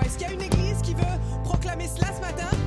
Est-ce qu'il y a une église qui veut proclamer cela ce matin?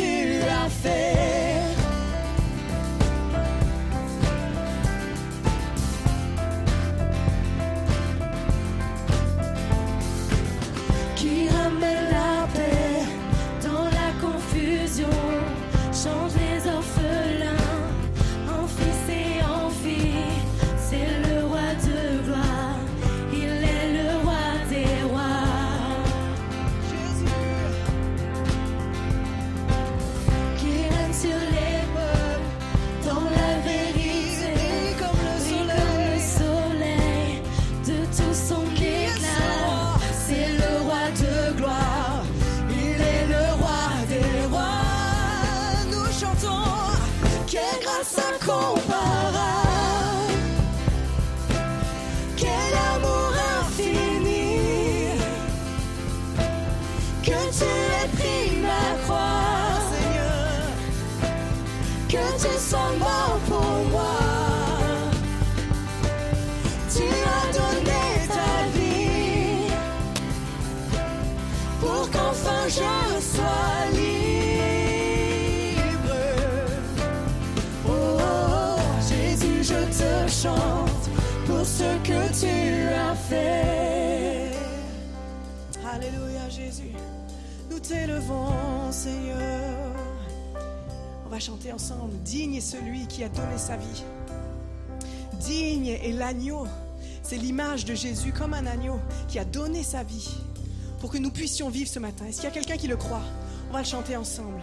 Pour ce je sois libre. Oh, oh, Jésus, je te chante pour ce que tu as fait. Alléluia, Jésus. Nous t'élevons, Seigneur. On va chanter ensemble. Digne est celui qui a donné sa vie. Digne est l'agneau. C'est l'image de Jésus comme un agneau qui a donné sa vie pour que nous puissions vivre ce matin. Est-ce qu'il y a quelqu'un qui le croit? On va le chanter ensemble.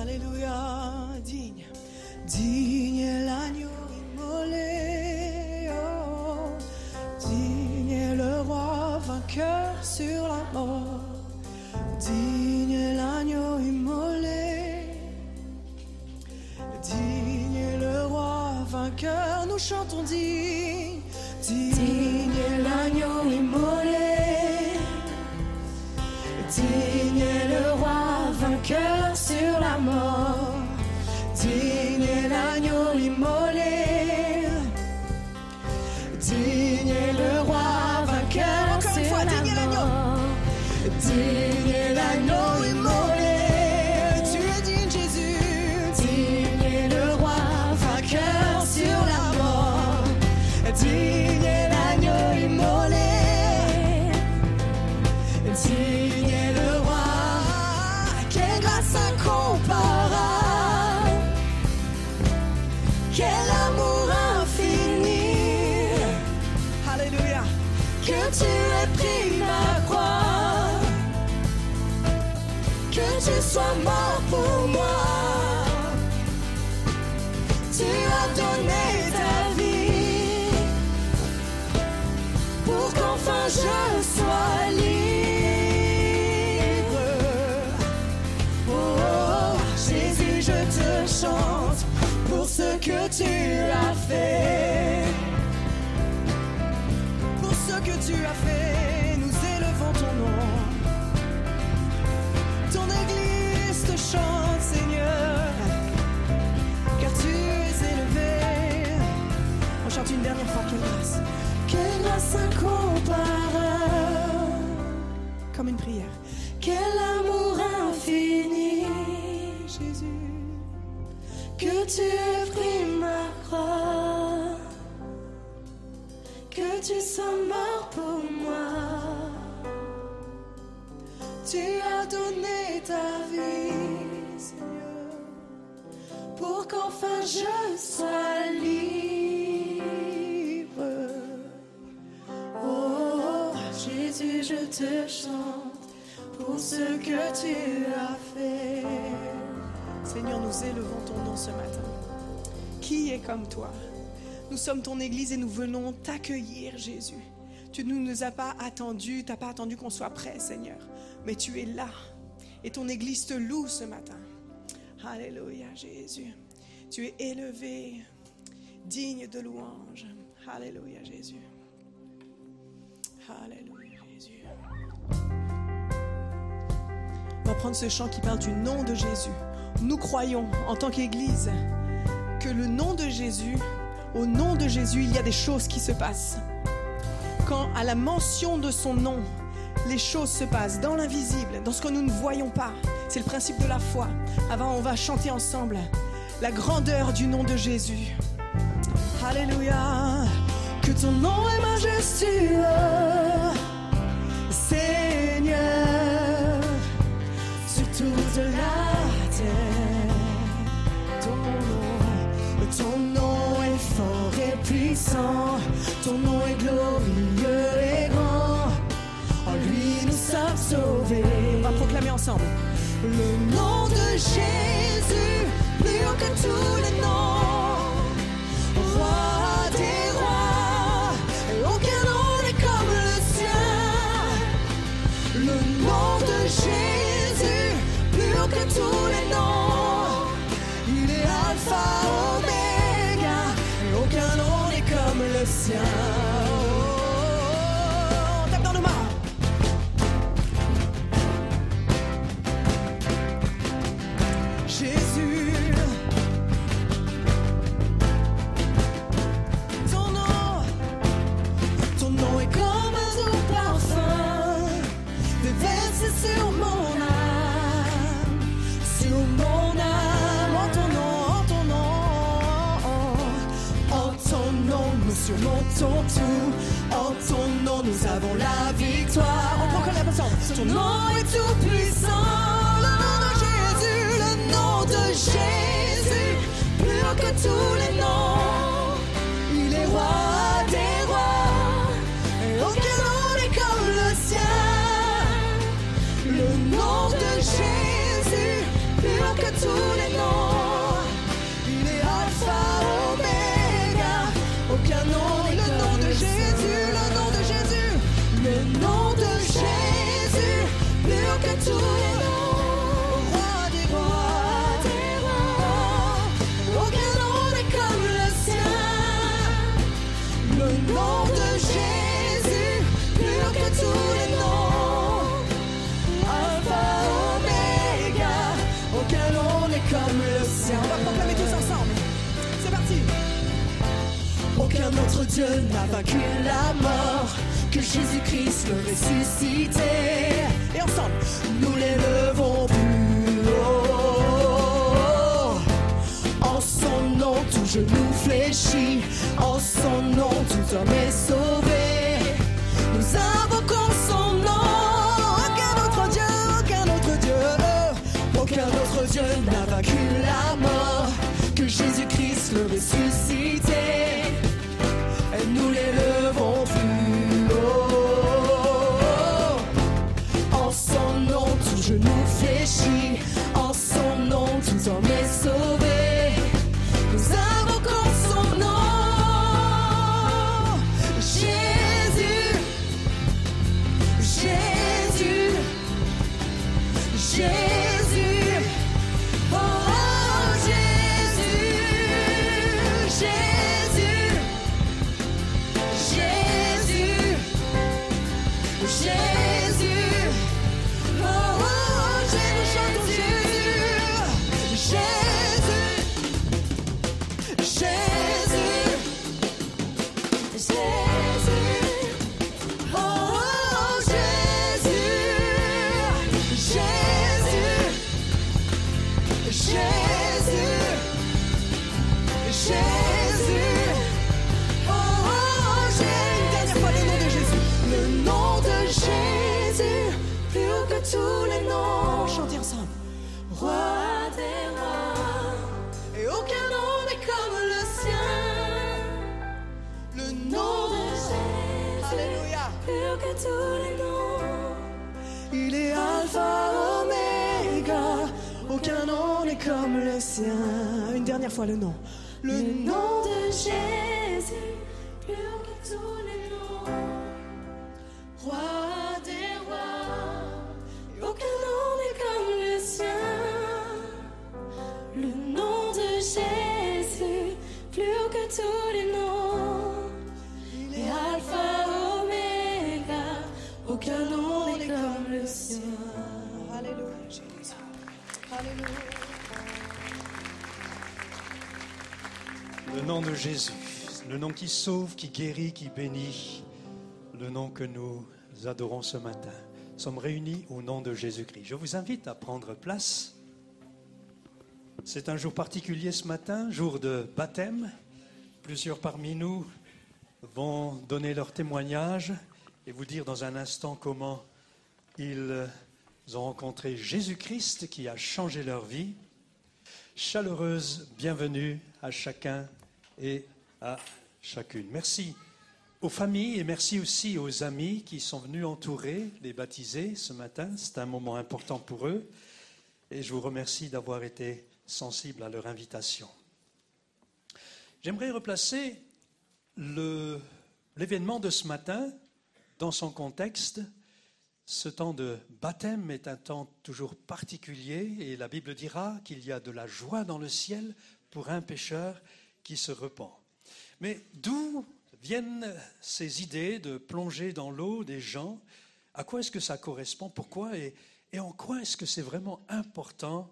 Alléluia, digne. Digne l'agneau immolé. oh. Digne le roi vainqueur sur la mort. Digne l'agneau immolé. Digne le roi vainqueur, nous chantons digne. Digne l'agneau immolé. Digne le roi vainqueur sois mort pour moi. Tu as donné ta vie pour qu'enfin je sois libre. Oh, oh, Jésus, je te chante pour ce que tu as fait. Pour ce que tu as fait, chante, Seigneur, car tu es élevé. On chante une dernière fois, quelle grâce. Quelle grâce incomparable, Comme une prière. quel amour infini, Jésus, que tu aies pris ma croix, que tu sois mort pour moi. tu as donné ta vie. Pour qu'enfin je sois libre. Oh, Jésus, je te chante pour ce que tu as fait. Seigneur, nous élevons ton nom ce matin. Qui est comme toi? Nous sommes ton Église et nous venons t'accueillir, Jésus. Tu ne nous as pas attendus, tu n'as pas attendu qu'on soit prêt, Seigneur. Mais tu es là. Et ton Église te loue ce matin. Alléluia, Jésus. Tu es élevé, digne de louange. Alléluia, Jésus. Alléluia, Jésus. On va prendre ce chant qui parle du nom de Jésus. Nous croyons en tant qu'Église que le nom de Jésus, au nom de Jésus, il y a des choses qui se passent. Quand à la mention de son nom, les choses se passent dans l'invisible, dans ce que nous ne voyons pas. C'est le principe de la foi. Avant, on va chanter ensemble la grandeur du nom de Jésus. Alléluia, que ton nom est majestueux, Seigneur, sur toute la terre. Ton nom, ton nom est fort et puissant, ton nom est glorieux. Le nom de Jésus, plus haut que tous les noms. tout. En ton nom, nous avons la victoire. On proclame la personne. Ton nom est tout puissant. Le nom de Jésus, le nom de Jésus, plus que tout. Dieu n'a vaincu la mort que Jésus-Christ le ressuscité. Et ensemble, nous l'élevons plus haut. En son nom, tout genou fléchit. En son nom, tout homme est dernière fois le nom. Le, le nom de Jésus. nom de Jésus, le nom qui sauve, qui guérit, qui bénit, le nom que nous adorons ce matin. Nous sommes réunis au nom de Jésus-Christ. Je vous invite à prendre place. C'est un jour particulier ce matin, jour de baptême. Plusieurs parmi nous vont donner leur témoignage et vous dire dans un instant comment ils ont rencontré Jésus-Christ qui a changé leur vie. Chaleureuse bienvenue à chacun et à chacune. Merci aux familles et merci aussi aux amis qui sont venus entourer les baptisés ce matin. C'est un moment important pour eux et je vous remercie d'avoir été sensible à leur invitation. J'aimerais replacer l'événement de ce matin dans son contexte. Ce temps de baptême est un temps toujours particulier et la Bible dira qu'il y a de la joie dans le ciel pour un pécheur qui se repent. Mais d'où viennent ces idées de plonger dans l'eau des gens? À quoi est-ce que ça correspond? Pourquoi? Et, en quoi est-ce que c'est vraiment important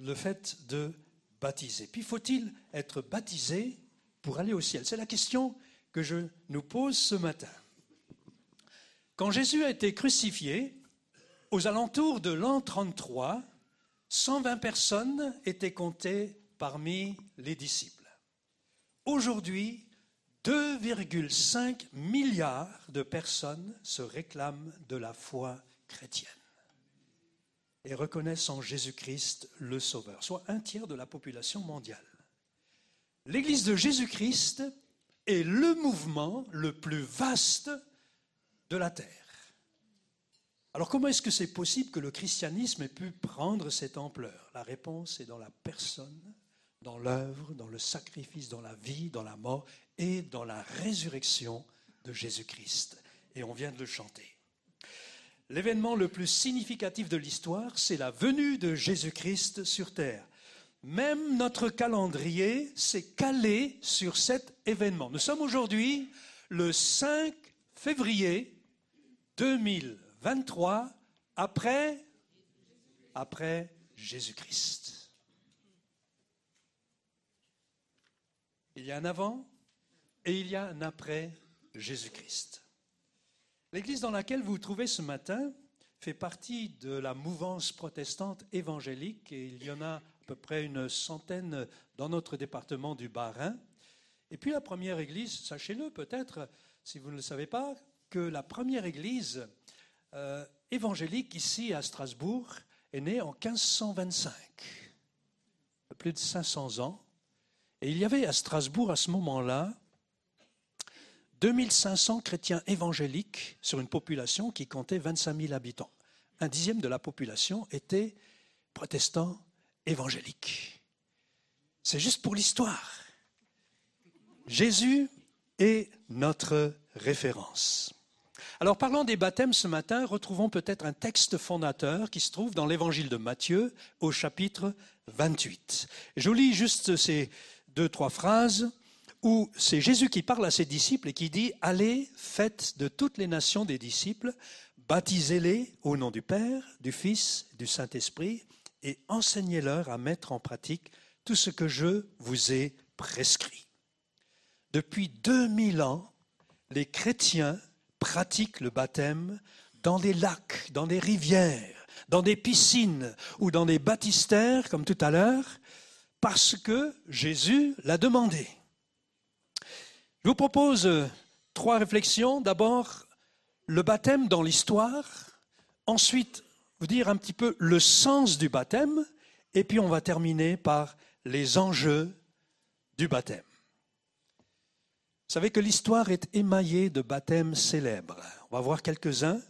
le fait de baptiser? Puis faut-il être baptisé pour aller au ciel? C'est la question que je nous pose ce matin. Quand Jésus a été crucifié, aux alentours de l'an 33, 120 personnes étaient comptées parmi les disciples. Aujourd'hui, 2,5 milliards de personnes se réclament de la foi chrétienne et reconnaissent en Jésus-Christ le Sauveur, soit un tiers de la population mondiale. L'Église de Jésus-Christ est le mouvement le plus vaste de la terre. Alors comment est-ce que c'est possible que le christianisme ait pu prendre cette ampleur? La réponse est dans la personne, dans l'œuvre, dans le sacrifice, dans la vie, dans la mort et dans la résurrection de Jésus-Christ. Et on vient de le chanter. L'événement le plus significatif de l'histoire, c'est la venue de Jésus-Christ sur terre. Même notre calendrier s'est calé sur cet événement. Nous sommes aujourd'hui le 5 février 2023 après, après Jésus-Christ. Il y a un avant et il y a un après Jésus-Christ. L'église dans laquelle vous vous trouvez ce matin fait partie de la mouvance protestante évangélique et il y en a à peu près une centaine dans notre département du Bas-Rhin. Et puis la première église, sachez-le peut-être, si vous ne le savez pas, que la première église euh, évangélique ici à Strasbourg est née en 1525, plus de 500 ans. Et il y avait à Strasbourg à ce moment-là 2500 chrétiens évangéliques sur une population qui comptait 25 000 habitants. Un dixième de la population était protestant évangélique. C'est juste pour l'histoire. Jésus est notre référence. Alors parlant des baptêmes ce matin, retrouvons peut-être un texte fondateur qui se trouve dans l'évangile de Matthieu au chapitre 28. Je lis juste ces deux, trois phrases où c'est Jésus qui parle à ses disciples et qui dit, Allez, faites de toutes les nations des disciples, baptisez-les au nom du Père, du Fils, du Saint-Esprit, et enseignez-leur à mettre en pratique tout ce que je vous ai prescrit. Depuis 2000 ans, les chrétiens pratiquent le baptême dans des lacs, dans des rivières, dans des piscines ou dans des baptistères, comme tout à l'heure, parce que Jésus l'a demandé. Je vous propose trois réflexions. D'abord, le baptême dans l'histoire. Ensuite, vous dire un petit peu le sens du baptême. Et puis, on va terminer par les enjeux du baptême. Vous savez que l'histoire est émaillée de baptêmes célèbres. On va voir quelques-uns.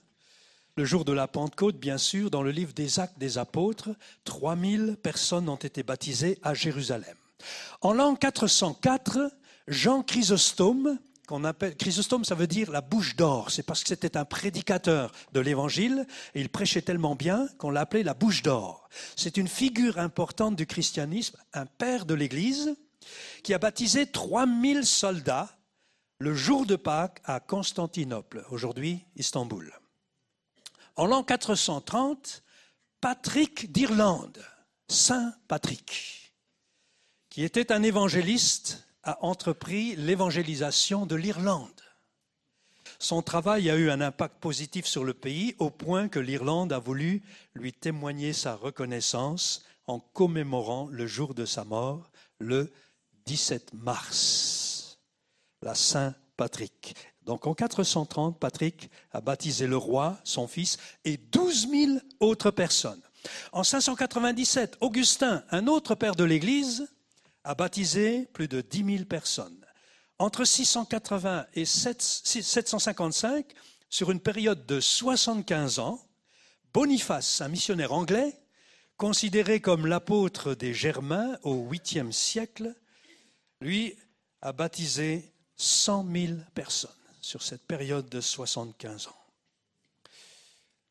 Le jour de la Pentecôte, bien sûr, dans le livre des Actes des Apôtres, 3000 personnes ont été baptisées à Jérusalem. En l'an 404, Jean Chrysostome, qu'on appelle Chrysostome, ça veut dire la bouche d'or. C'est parce que c'était un prédicateur de l'Évangile et il prêchait tellement bien qu'on l'appelait la bouche d'or. C'est une figure importante du christianisme, un père de l'Église qui a baptisé 3000 soldats le jour de Pâques à Constantinople, aujourd'hui Istanbul. En l'an 430, Patrick d'Irlande, Saint Patrick, qui était un évangéliste, a entrepris l'évangélisation de l'Irlande. Son travail a eu un impact positif sur le pays au point que l'Irlande a voulu lui témoigner sa reconnaissance en commémorant le jour de sa mort, le 17 mars, la Saint-Patrick. Donc en 430, Patrick a baptisé le roi, son fils, et 12 000 autres personnes. En 597, Augustin, un autre père de l'Église, a baptisé plus de 10 000 personnes. Entre 680 et 755, sur une période de 75 ans, Boniface, un missionnaire anglais, considéré comme l'apôtre des Germains au 8e siècle, lui a baptisé 100 000 personnes sur cette période de 75 ans.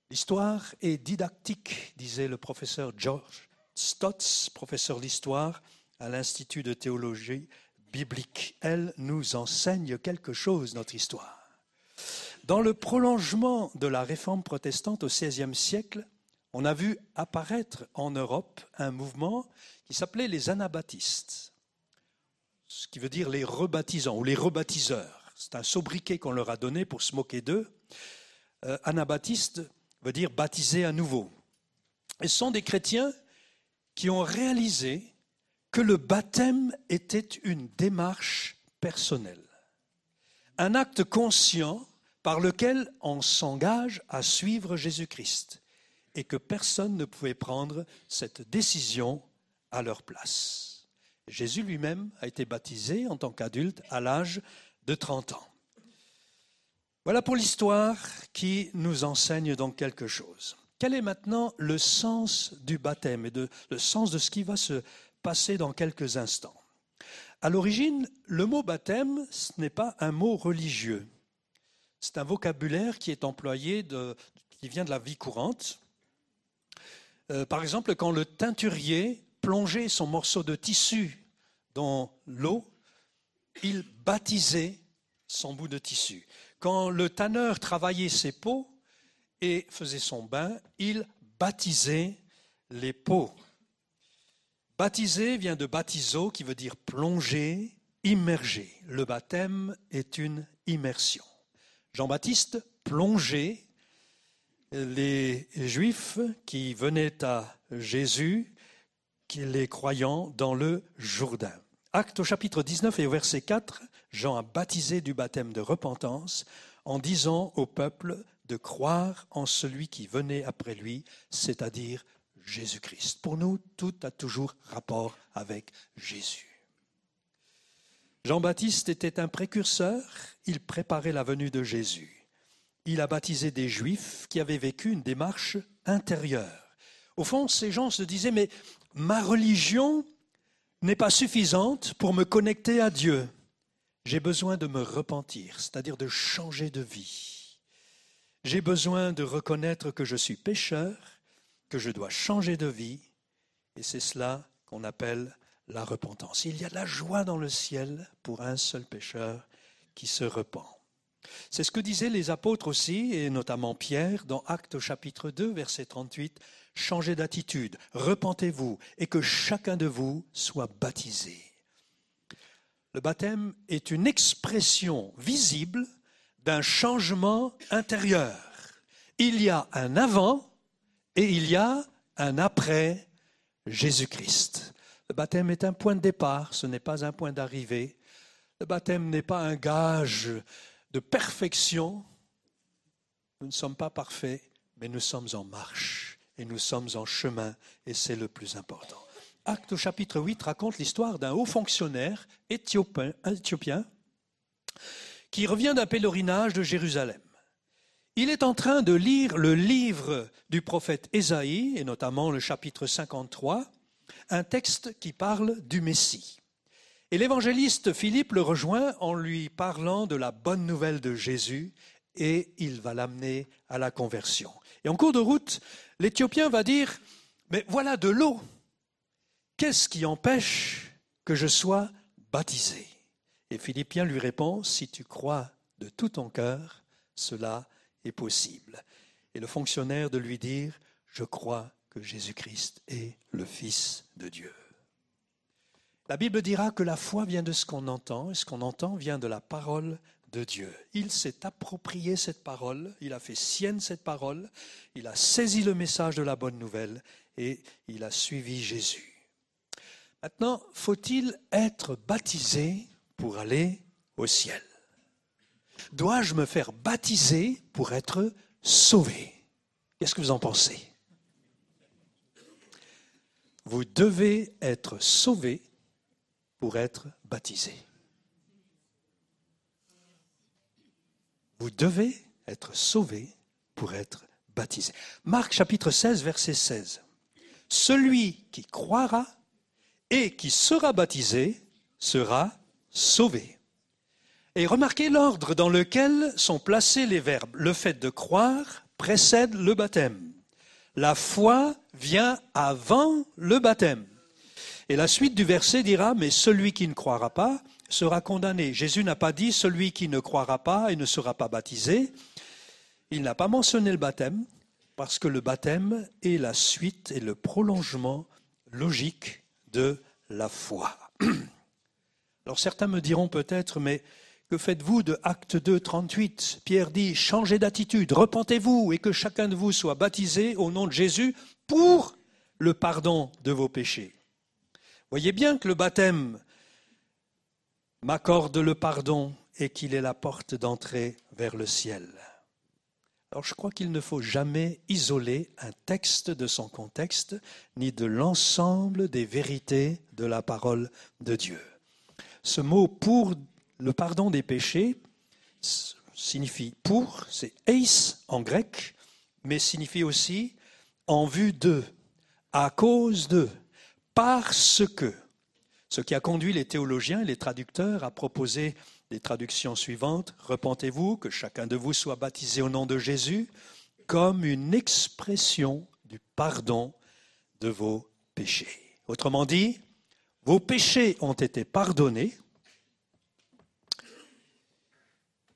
L'histoire est didactique, disait le professeur George Stotz, professeur d'histoire à l'Institut de théologie biblique. Elle nous enseigne quelque chose, notre histoire. Dans le prolongement de la réforme protestante au XVIe siècle, on a vu apparaître en Europe un mouvement qui s'appelait les anabaptistes, ce qui veut dire les rebaptisants ou les rebaptiseurs. C'est un sobriquet qu'on leur a donné pour se moquer d'eux. Euh, anabaptiste veut dire baptiser à nouveau. Et ce sont des chrétiens qui ont réalisé que le baptême était une démarche personnelle, un acte conscient par lequel on s'engage à suivre Jésus-Christ et que personne ne pouvait prendre cette décision à leur place. Jésus lui-même a été baptisé en tant qu'adulte à l'âge de 30 ans. Voilà pour l'histoire qui nous enseigne donc quelque chose. Quel est maintenant le sens du baptême et le sens de ce qui va se passer dans quelques instants? À l'origine, le mot baptême, ce n'est pas un mot religieux. C'est un vocabulaire qui est employé, qui vient de la vie courante. Euh, par exemple, quand le teinturier plongeait son morceau de tissu dans l'eau, il baptisait son bout de tissu. Quand le tanneur travaillait ses peaux et faisait son bain, il baptisait les peaux. Baptiser vient de baptizo qui veut dire plonger, immerger. Le baptême est une immersion. Jean-Baptiste plongeait les Juifs qui venaient à Jésus, les croyants, dans le Jourdain. Acte au chapitre 19 et au verset 4, Jean a baptisé du baptême de repentance en disant au peuple de croire en celui qui venait après lui, c'est-à-dire Jésus-Christ. Pour nous, tout a toujours rapport avec Jésus. Jean-Baptiste était un précurseur, il préparait la venue de Jésus. Il a baptisé des Juifs qui avaient vécu une démarche intérieure. Au fond, ces gens se disaient, mais ma religion n'est pas suffisante pour me connecter à Dieu. J'ai besoin de me repentir, c'est-à-dire de changer de vie. J'ai besoin de reconnaître que je suis pécheur, que je dois changer de vie, et c'est cela qu'on appelle la repentance. Il y a de la joie dans le ciel pour un seul pécheur qui se repent. C'est ce que disaient les apôtres aussi, et notamment Pierre, dans Actes chapitre 2, verset 38. Changez d'attitude, repentez-vous, et que chacun de vous soit baptisé. Le baptême est une expression visible d'un changement intérieur. Il y a un avant et il y a un après Jésus-Christ. Le baptême est un point de départ, ce n'est pas un point d'arrivée. Le baptême n'est pas un gage de perfection. Nous ne sommes pas parfaits, mais nous sommes en marche et nous sommes en chemin et c'est le plus important. Acte chapitre 8 raconte l'histoire d'un haut fonctionnaire éthiopien, éthiopien qui revient d'un pèlerinage de Jérusalem. Il est en train de lire le livre du prophète Ésaïe, et notamment le chapitre 53, un texte qui parle du Messie. Et l'évangéliste Philippe le rejoint en lui parlant de la bonne nouvelle de Jésus et il va l'amener à la conversion. Et en cours de route, l'Éthiopien va dire, mais voilà de l'eau. Qu'est-ce qui empêche que je sois baptisé? Et Philippien lui répond, si tu crois de tout ton cœur, cela est possible. Et le fonctionnaire de lui dire, je crois que Jésus-Christ est le Fils de Dieu. La Bible dira que la foi vient de ce qu'on entend, et ce qu'on entend vient de la parole Il s'est approprié cette parole, il a fait sienne cette parole, il a saisi le message de la bonne nouvelle et il a suivi Jésus. Maintenant, faut-il être baptisé pour aller au ciel? Dois-je me faire baptiser pour être sauvé? Qu'est-ce que vous en pensez? Vous devez être sauvé pour être baptisé. Vous devez être sauvé pour être baptisé. Marc chapitre 16, verset 16. Celui qui croira et qui sera baptisé sera sauvé. Et remarquez l'ordre dans lequel sont placés les verbes. Le fait de croire précède le baptême. La foi vient avant le baptême. Et la suite du verset dira, mais celui qui ne croira pas sera condamné. Jésus n'a pas dit celui qui ne croira pas et ne sera pas baptisé. Il n'a pas mentionné le baptême parce que le baptême est la suite et le prolongement logique de la foi. Alors certains me diront peut-être, mais que faites-vous de Acte 2, 38 Pierre dit, changez d'attitude, repentez-vous et que chacun de vous soit baptisé au nom de Jésus pour le pardon de vos péchés. Voyez bien que le baptême m'accorde le pardon et qu'il est la porte d'entrée vers le ciel. Alors je crois qu'il ne faut jamais isoler un texte de son contexte, ni de l'ensemble des vérités de la parole de Dieu. Ce mot pour le pardon des péchés signifie pour, c'est eis en grec, mais signifie aussi en vue de, à cause de, parce que. Ce qui a conduit les théologiens et les traducteurs à proposer les traductions suivantes. Repentez-vous, que chacun de vous soit baptisé au nom de Jésus, comme une expression du pardon de vos péchés. Autrement dit, vos péchés ont été pardonnés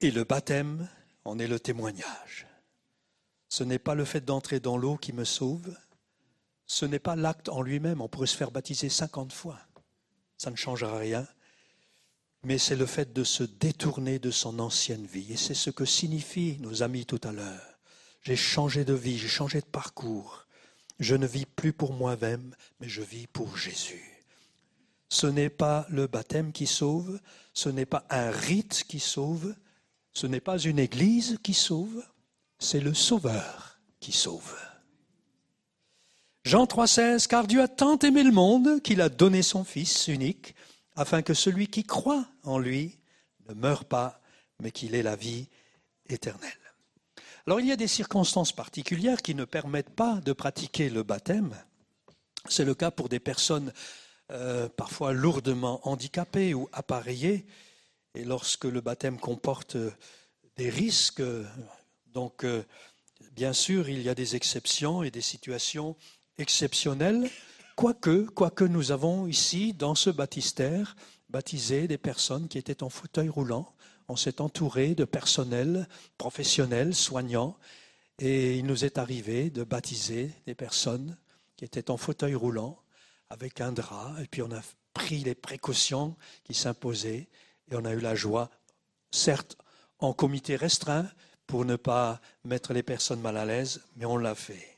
Et le baptême en est le témoignage. Ce n'est pas le fait d'entrer dans l'eau qui me sauve, ce n'est pas l'acte en lui-même, on pourrait se faire baptiser cinquante fois, ça ne changera rien, mais c'est le fait de se détourner de son ancienne vie. Et c'est ce que signifient nos amis tout à l'heure. J'ai changé de vie, j'ai changé de parcours. Je ne vis plus pour moi-même, mais je vis pour Jésus. Ce n'est pas le baptême qui sauve, ce n'est pas un rite qui sauve, ce n'est pas une église qui sauve, c'est le Sauveur qui sauve. Jean 3,16 Car Dieu a tant aimé le monde qu'il a donné son Fils unique, afin que celui qui croit en lui ne meure pas, mais qu'il ait la vie éternelle. Alors il y a des circonstances particulières qui ne permettent pas de pratiquer le baptême. C'est le cas pour des personnes euh, parfois lourdement handicapées ou appareillées et lorsque le baptême comporte des risques, donc euh, bien sûr, il y a des exceptions et des situations exceptionnelles, quoique, quoique nous avons ici, dans ce baptistère, baptisé des personnes qui étaient en fauteuil roulant. On s'est entouré de personnel professionnels, soignants, et il nous est arrivé de baptiser des personnes qui étaient en fauteuil roulant avec un drap, et puis on a pris les précautions qui s'imposaient, et on a eu la joie, certes en comité restreint, pour ne pas mettre les personnes mal à l'aise, mais on l'a fait.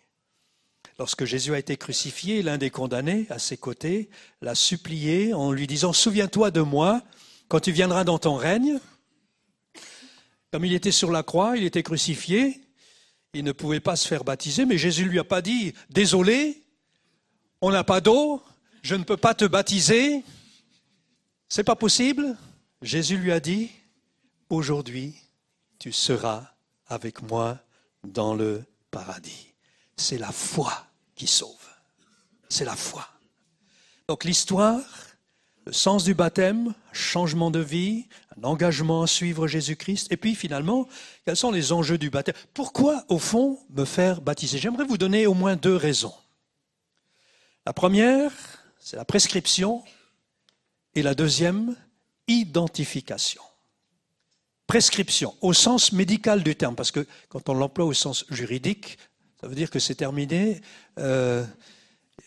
Lorsque Jésus a été crucifié, l'un des condamnés, à ses côtés, l'a supplié en lui disant, Souviens-toi de moi quand tu viendras dans ton règne. Comme il était sur la croix, il était crucifié, il ne pouvait pas se faire baptiser, mais Jésus ne lui a pas dit, Désolé, on n'a pas d'eau, je ne peux pas te baptiser, c'est pas possible. Jésus lui a dit, aujourd'hui, tu seras avec moi dans le paradis. C'est la foi qui sauve. C'est la foi. Donc l'histoire, le sens du baptême, changement de vie, un engagement à suivre Jésus-Christ, et puis finalement, quels sont les enjeux du baptême? Pourquoi, au fond, me faire baptiser? J'aimerais vous donner au moins deux raisons. La première, c'est la prescription, et la deuxième, identification. Prescription, au sens médical du terme, parce que quand on l'emploie au sens juridique, ça veut dire que c'est terminé, euh,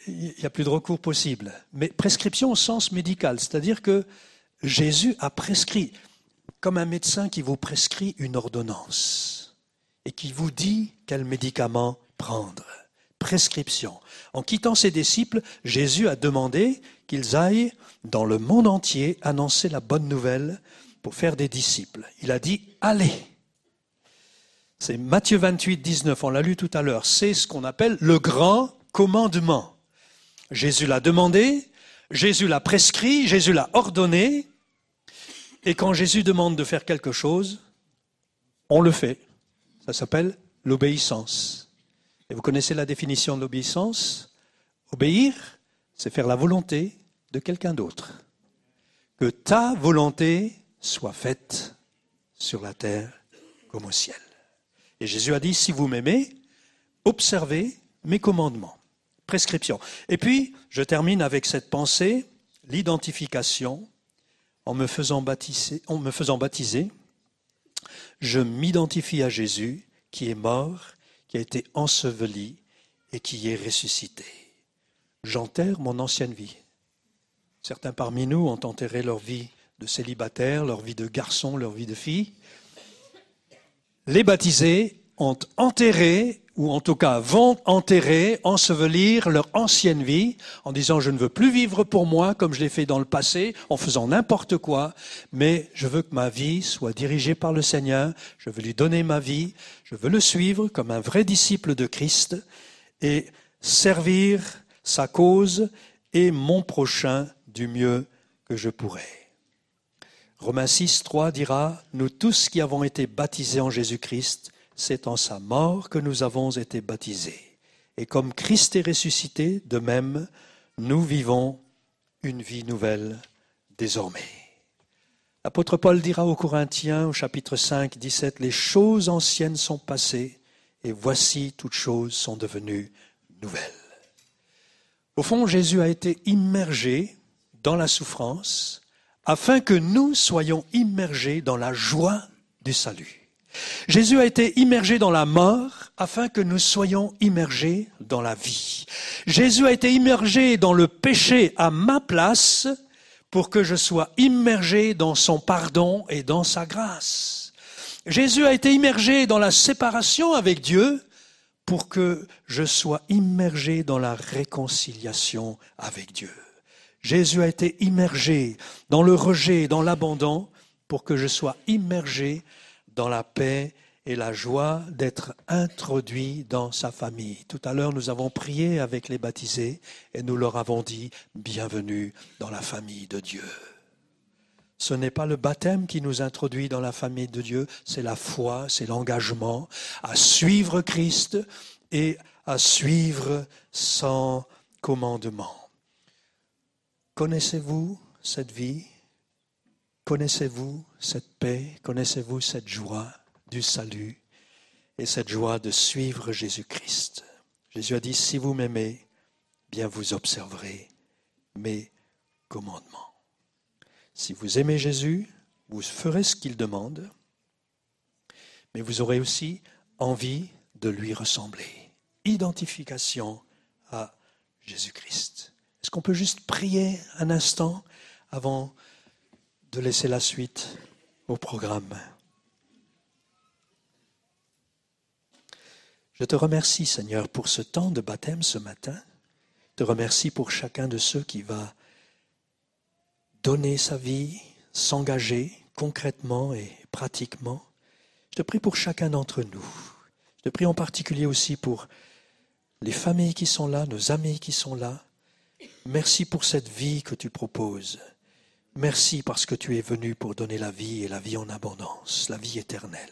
il n'y a plus de recours possible. Mais prescription au sens médical, c'est-à-dire que Jésus a prescrit. comme un médecin qui vous prescrit une ordonnance et qui vous dit quel médicament prendre. Prescription. En quittant ses disciples, Jésus a demandé qu'ils aillent dans le monde entier annoncer la bonne nouvelle pour faire des disciples. Il a dit, allez. C'est Matthieu 28, 19, on l'a lu tout à l'heure. C'est ce qu'on appelle le grand commandement. Jésus l'a demandé, Jésus l'a prescrit, Jésus l'a ordonné. Et quand Jésus demande de faire quelque chose, on le fait. Ça s'appelle l'obéissance. Et vous connaissez la définition de l'obéissance? Obéir, c'est faire la volonté de quelqu'un d'autre. Que ta volonté soit faite sur la terre comme au ciel. Et Jésus a dit, si vous m'aimez, observez mes commandements. Prescription. Et puis, je termine avec cette pensée, l'identification, en me faisant baptiser, en me faisant baptiser je m'identifie à Jésus qui est mort, qui a été enseveli et qui est ressuscité. J'enterre mon ancienne vie. Certains parmi nous ont enterré leur vie de célibataire, leur vie de garçon, leur vie de fille. Les baptisés ont enterré, ou en tout cas vont enterrer, ensevelir leur ancienne vie en disant je ne veux plus vivre pour moi comme je l'ai fait dans le passé, en faisant n'importe quoi, mais je veux que ma vie soit dirigée par le Seigneur, je veux lui donner ma vie, je veux le suivre comme un vrai disciple de Christ et servir sa cause et mon prochain du mieux que je pourrai. Romains 6, 3 dira, Nous tous qui avons été baptisés en Jésus-Christ, c'est en sa mort que nous avons été baptisés. Et comme Christ est ressuscité, de même, nous vivons une vie nouvelle désormais. L'apôtre Paul dira aux Corinthiens au chapitre 5, 17, Les choses anciennes sont passées, et voici toutes choses sont devenues nouvelles. Au fond, Jésus a été immergé dans la souffrance afin que nous soyons immergés dans la joie du salut. Jésus a été immergé dans la mort afin que nous soyons immergés dans la vie. Jésus a été immergé dans le péché à ma place pour que je sois immergé dans son pardon et dans sa grâce. Jésus a été immergé dans la séparation avec Dieu pour que je sois immergé dans la réconciliation avec Dieu. Jésus a été immergé dans le rejet, dans l'abandon, pour que je sois immergé dans la paix et la joie d'être introduit dans sa famille. Tout à l'heure, nous avons prié avec les baptisés et nous leur avons dit, bienvenue dans la famille de Dieu. Ce n'est pas le baptême qui nous introduit dans la famille de Dieu, c'est la foi, c'est l'engagement à suivre Christ et à suivre son commandement. Connaissez-vous cette vie? Connaissez-vous cette paix? Connaissez-vous cette joie du salut et cette joie de suivre Jésus-Christ? Jésus a dit, si vous m'aimez, bien vous observerez mes commandements. Si vous aimez Jésus, vous ferez ce qu'il demande, mais vous aurez aussi envie de lui ressembler. Identification à Jésus-Christ. Est-ce qu'on peut juste prier un instant avant de laisser la suite au programme? Je te remercie, Seigneur, pour ce temps de baptême ce matin. Je te remercie pour chacun de ceux qui va donner sa vie, s'engager concrètement et pratiquement. Je te prie pour chacun d'entre nous. Je te prie en particulier aussi pour les familles qui sont là, nos amis qui sont là, Merci pour cette vie que tu proposes. Merci parce que tu es venu pour donner la vie et la vie en abondance, la vie éternelle.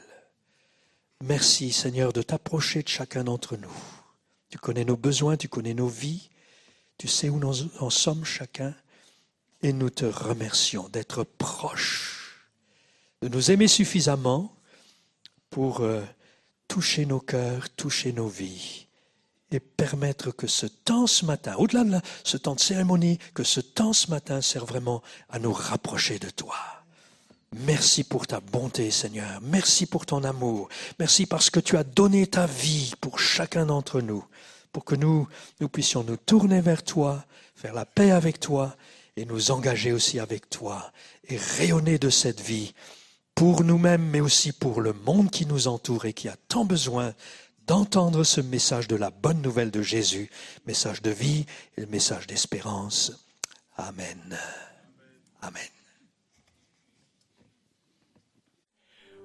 Merci Seigneur de t'approcher de chacun d'entre nous. Tu connais nos besoins, tu connais nos vies, tu sais où nous en sommes chacun, et nous te remercions d'être proches, de nous aimer suffisamment pour euh, toucher nos cœurs, toucher nos vies et permettre que ce temps ce matin, au-delà de ce temps de cérémonie, que ce temps ce matin sert vraiment à nous rapprocher de toi. Merci pour ta bonté, Seigneur. Merci pour ton amour. Merci parce que tu as donné ta vie pour chacun d'entre nous, pour que nous, nous puissions nous tourner vers toi, faire la paix avec toi et nous engager aussi avec toi et rayonner de cette vie pour nous-mêmes, mais aussi pour le monde qui nous entoure et qui a tant besoin d'entendre ce message de la bonne nouvelle de Jésus, message de vie et le message d'espérance. Amen. Amen.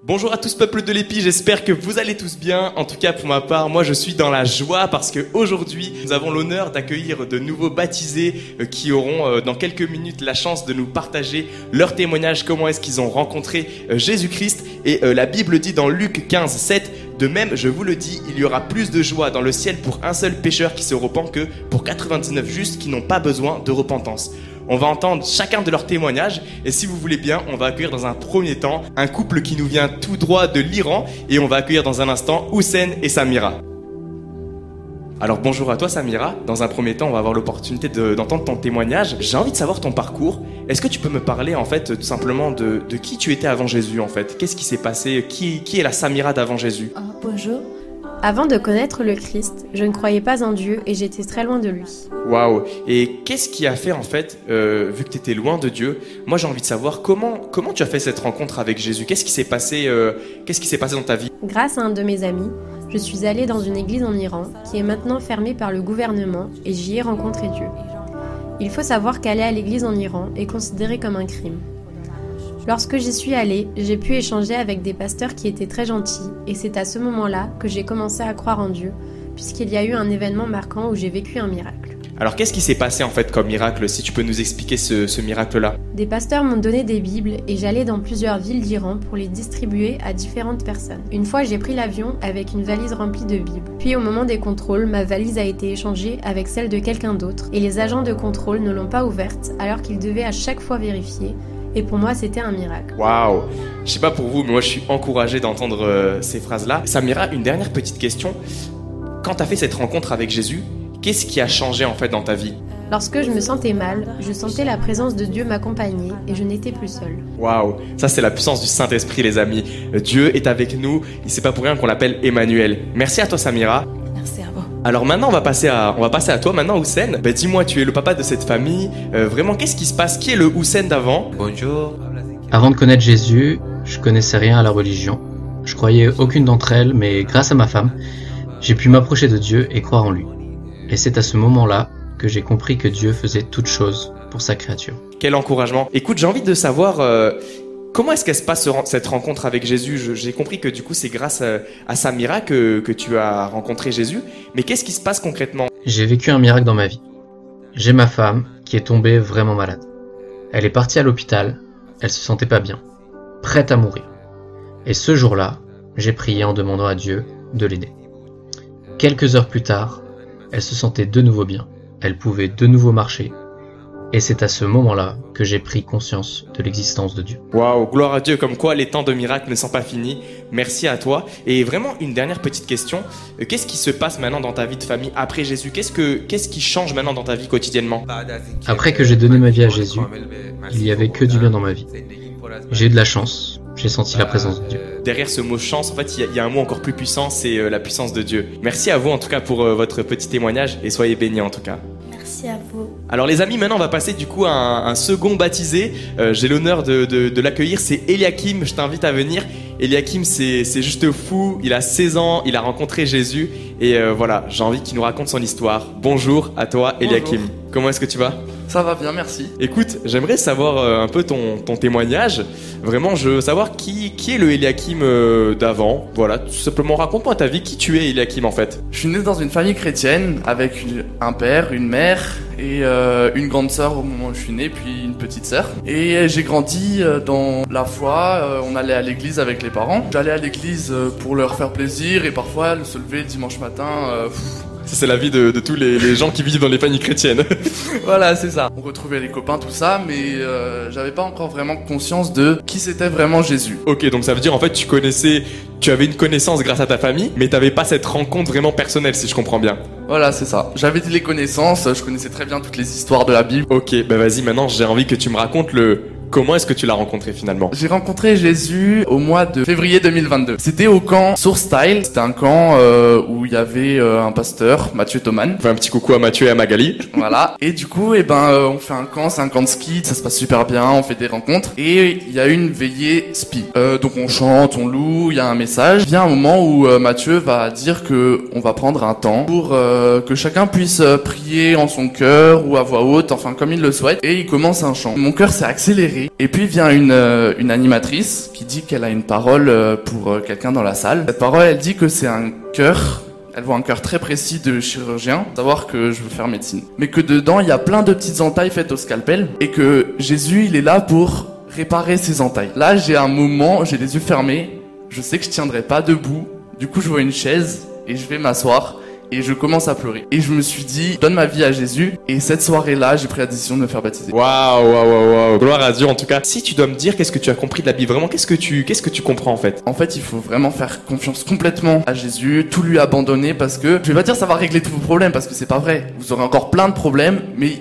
Bonjour à tous peuple de l'épi, j'espère que vous allez tous bien. En tout cas pour ma part, moi je suis dans la joie parce que aujourd'hui nous avons l'honneur d'accueillir de nouveaux baptisés euh, qui auront euh, dans quelques minutes la chance de nous partager leur témoignage, comment est-ce qu'ils ont rencontré euh, Jésus-Christ. Et la Bible dit dans Luc 15, 7, de même je vous le dis, il y aura plus de joie dans le ciel pour un seul pécheur qui se repent que pour 99 justes qui n'ont pas besoin de repentance. On va entendre chacun de leurs témoignages et si vous voulez bien, on va accueillir dans un premier temps un couple qui nous vient tout droit de l'Iran et on va accueillir dans un instant Hussein et Samira. Alors bonjour à toi Samira. Dans un premier temps, on va avoir l'opportunité d'entendre ton témoignage. J'ai envie de savoir ton parcours. Est-ce que tu peux me parler en fait tout simplement de, qui tu étais avant Jésus en fait? Qu'est-ce qui s'est passé? Qui, qui est la Samira d'avant Jésus? Oh, Bonjour. Avant de connaître le Christ, je ne croyais pas en Dieu et j'étais très loin de lui. Waouh Et qu'est-ce qui a fait en fait, euh, vu que tu étais loin de Dieu, moi j'ai envie de savoir comment, comment tu as fait cette rencontre avec Jésus? Qu'est-ce qui s'est passé, euh, qu'est-ce qui s'est passé dans ta vie? Grâce à un de mes amis, je suis allée dans une église en Iran qui est maintenant fermée par le gouvernement et j'y ai rencontré Dieu. Il faut savoir qu'aller à l'église en Iran est considéré comme un crime. Lorsque j'y suis allée, j'ai pu échanger avec des pasteurs qui étaient très gentils, et c'est à ce moment-là que j'ai commencé à croire en Dieu, puisqu'il y a eu un événement marquant où j'ai vécu un miracle. Alors qu'est-ce qui s'est passé en fait comme miracle, si tu peux nous expliquer ce, miracle-là? Des pasteurs m'ont donné des Bibles et j'allais dans plusieurs villes d'Iran pour les distribuer à différentes personnes. Une fois j'ai pris l'avion avec une valise remplie de Bibles. Puis au moment des contrôles, ma valise a été échangée avec celle de quelqu'un d'autre et les agents de contrôle ne l'ont pas ouverte alors qu'ils devaient à chaque fois vérifier et pour moi, c'était un miracle. Waouh Je sais pas pour vous, mais moi, je suis encouragé d'entendre euh, ces phrases-là. Samira, une dernière petite question. Quand tu as fait cette rencontre avec Jésus, qu'est-ce qui a changé en fait dans ta vie? Lorsque je me sentais mal, je sentais la présence de Dieu m'accompagner et je n'étais plus seule. Waouh, ça c'est la puissance du Saint-Esprit les amis. Dieu est avec nous, et c'est pas pour rien qu'on l'appelle Emmanuel. Merci à toi Samira. Alors maintenant, on va passer à, on va passer à toi maintenant, Hussein. Ben, dis-moi, tu es le papa de cette famille. Euh, vraiment, qu'est-ce qui se passe? Qui est le Hussein d'avant? Bonjour. Avant de connaître Jésus, je connaissais rien à la religion. Je croyais aucune d'entre elles, mais grâce à ma femme, j'ai pu m'approcher de Dieu et croire en lui. Et c'est à ce moment-là que j'ai compris que Dieu faisait toutes choses pour sa créature. Quel encouragement. Écoute, j'ai envie de savoir, euh, Comment est-ce qu'elle se passe cette rencontre avec Jésus? J'ai compris que du coup c'est grâce à, Samira que, que tu as rencontré Jésus, mais qu'est-ce qui se passe concrètement? J'ai vécu un miracle dans ma vie. J'ai ma femme qui est tombée vraiment malade. Elle est partie à l'hôpital, elle se sentait pas bien, prête à mourir. Et ce jour-là, j'ai prié en demandant à Dieu de l'aider. Quelques heures plus tard, elle se sentait de nouveau bien, elle pouvait de nouveau marcher, et c'est à ce moment-là que j'ai pris conscience de l'existence de Dieu. Waouh, gloire à Dieu, comme quoi les temps de miracles ne sont pas finis. Merci à toi. Et vraiment, une dernière petite question. Euh, qu'est-ce qui se passe maintenant dans ta vie de famille après Jésus? Qu'est-ce que qu'est-ce qui change maintenant dans ta vie quotidiennement? Après que j'ai donné ma vie à Jésus, il y avait que du bien dans ma vie. J'ai eu de la chance. J'ai senti la présence de Dieu. Derrière ce mot chance, en fait, il y, a un mot encore plus puissant, c'est euh, la puissance de Dieu. Merci à vous en tout cas pour euh, votre petit témoignage et soyez bénis en tout cas. Alors les amis, maintenant on va passer du coup à un, second baptisé. Euh, j'ai l'honneur de, l'accueillir, c'est Eliakim, je t'invite à venir. Eliakim c'est juste fou, il a 16 ans, il a rencontré Jésus. Et euh, voilà, j'ai envie qu'il nous raconte son histoire. Bonjour à toi Eliakim, comment est-ce que tu vas? Ça va bien, merci. Écoute, j'aimerais savoir euh, un peu ton, témoignage. Vraiment, je veux savoir qui, qui est le Eliakim euh, d'avant. Voilà, tout simplement raconte-moi ta vie, qui tu es Eliakim en fait? Je suis né dans une famille chrétienne avec un père, une mère et euh, une grande sœur au moment où je suis né, puis une petite sœur. Et j'ai grandi dans la foi, on allait à l'église avec les parents. J'allais à l'église pour leur faire plaisir et parfois se lever le dimanche matin c'est la vie de, tous les, gens qui vivent dans les familles chrétiennes. voilà, c'est ça. On retrouvait les copains, tout ça, mais euh, j'avais pas encore vraiment conscience de qui c'était vraiment Jésus. Ok, donc ça veut dire en fait tu connaissais, tu avais une connaissance grâce à ta famille, mais t'avais pas cette rencontre vraiment personnelle, si je comprends bien. Voilà, c'est ça. J'avais les connaissances, je connaissais très bien toutes les histoires de la Bible. Ok, bah vas-y, maintenant j'ai envie que tu me racontes le Comment est-ce que tu l'as rencontré finalement J'ai rencontré Jésus au mois de février 2022. C'était au camp Source Style. C'était un camp euh, où il y avait euh, un pasteur, Mathieu Thoman. On fait un petit coucou à Mathieu et à Magali. Voilà. Et du coup, eh ben, euh, on fait un camp, c'est un camp de ski, ça se passe super bien, on fait des rencontres. Et il y a une veillée spi. Donc on chante, on loue, il y a un message. Il y a un moment où Mathieu va dire que on va prendre un temps pour euh, que chacun puisse euh, prier en son cœur ou à voix haute, enfin comme il le souhaite. Et il commence un chant. Mon cœur s'est accéléré. Et puis vient une, euh, animatrice qui dit qu'elle a une parole pour quelqu'un dans la salle. Cette parole, elle dit que c'est un cœur elle voit un cœur très précis de chirurgien, savoir que je veux faire médecine. Mais que dedans, il y a plein de petites entailles faites au scalpel, et que Jésus, il est là pour réparer ces entailles. Là, j'ai un moment, j'ai les yeux fermés, je sais que je tiendrai pas debout, du coup, je vois une chaise, et je vais m'asseoir, et je commence à pleurer. Et je me suis dit, donne ma vie à Jésus, et cette soirée-là, j'ai pris la décision de me faire baptiser. Waouh, waouh, waouh, waouh. Gloire à Dieu en tout cas. Si tu dois me dire qu'est-ce que tu as compris de la Bible, vraiment, qu'est-ce que tu, qu'est-ce que tu comprends en fait? En fait, il faut vraiment faire confiance complètement à Jésus, tout lui abandonner parce que je vais pas dire ça va régler tous vos problèmes parce que c'est pas vrai. Vous aurez encore plein de problèmes, mais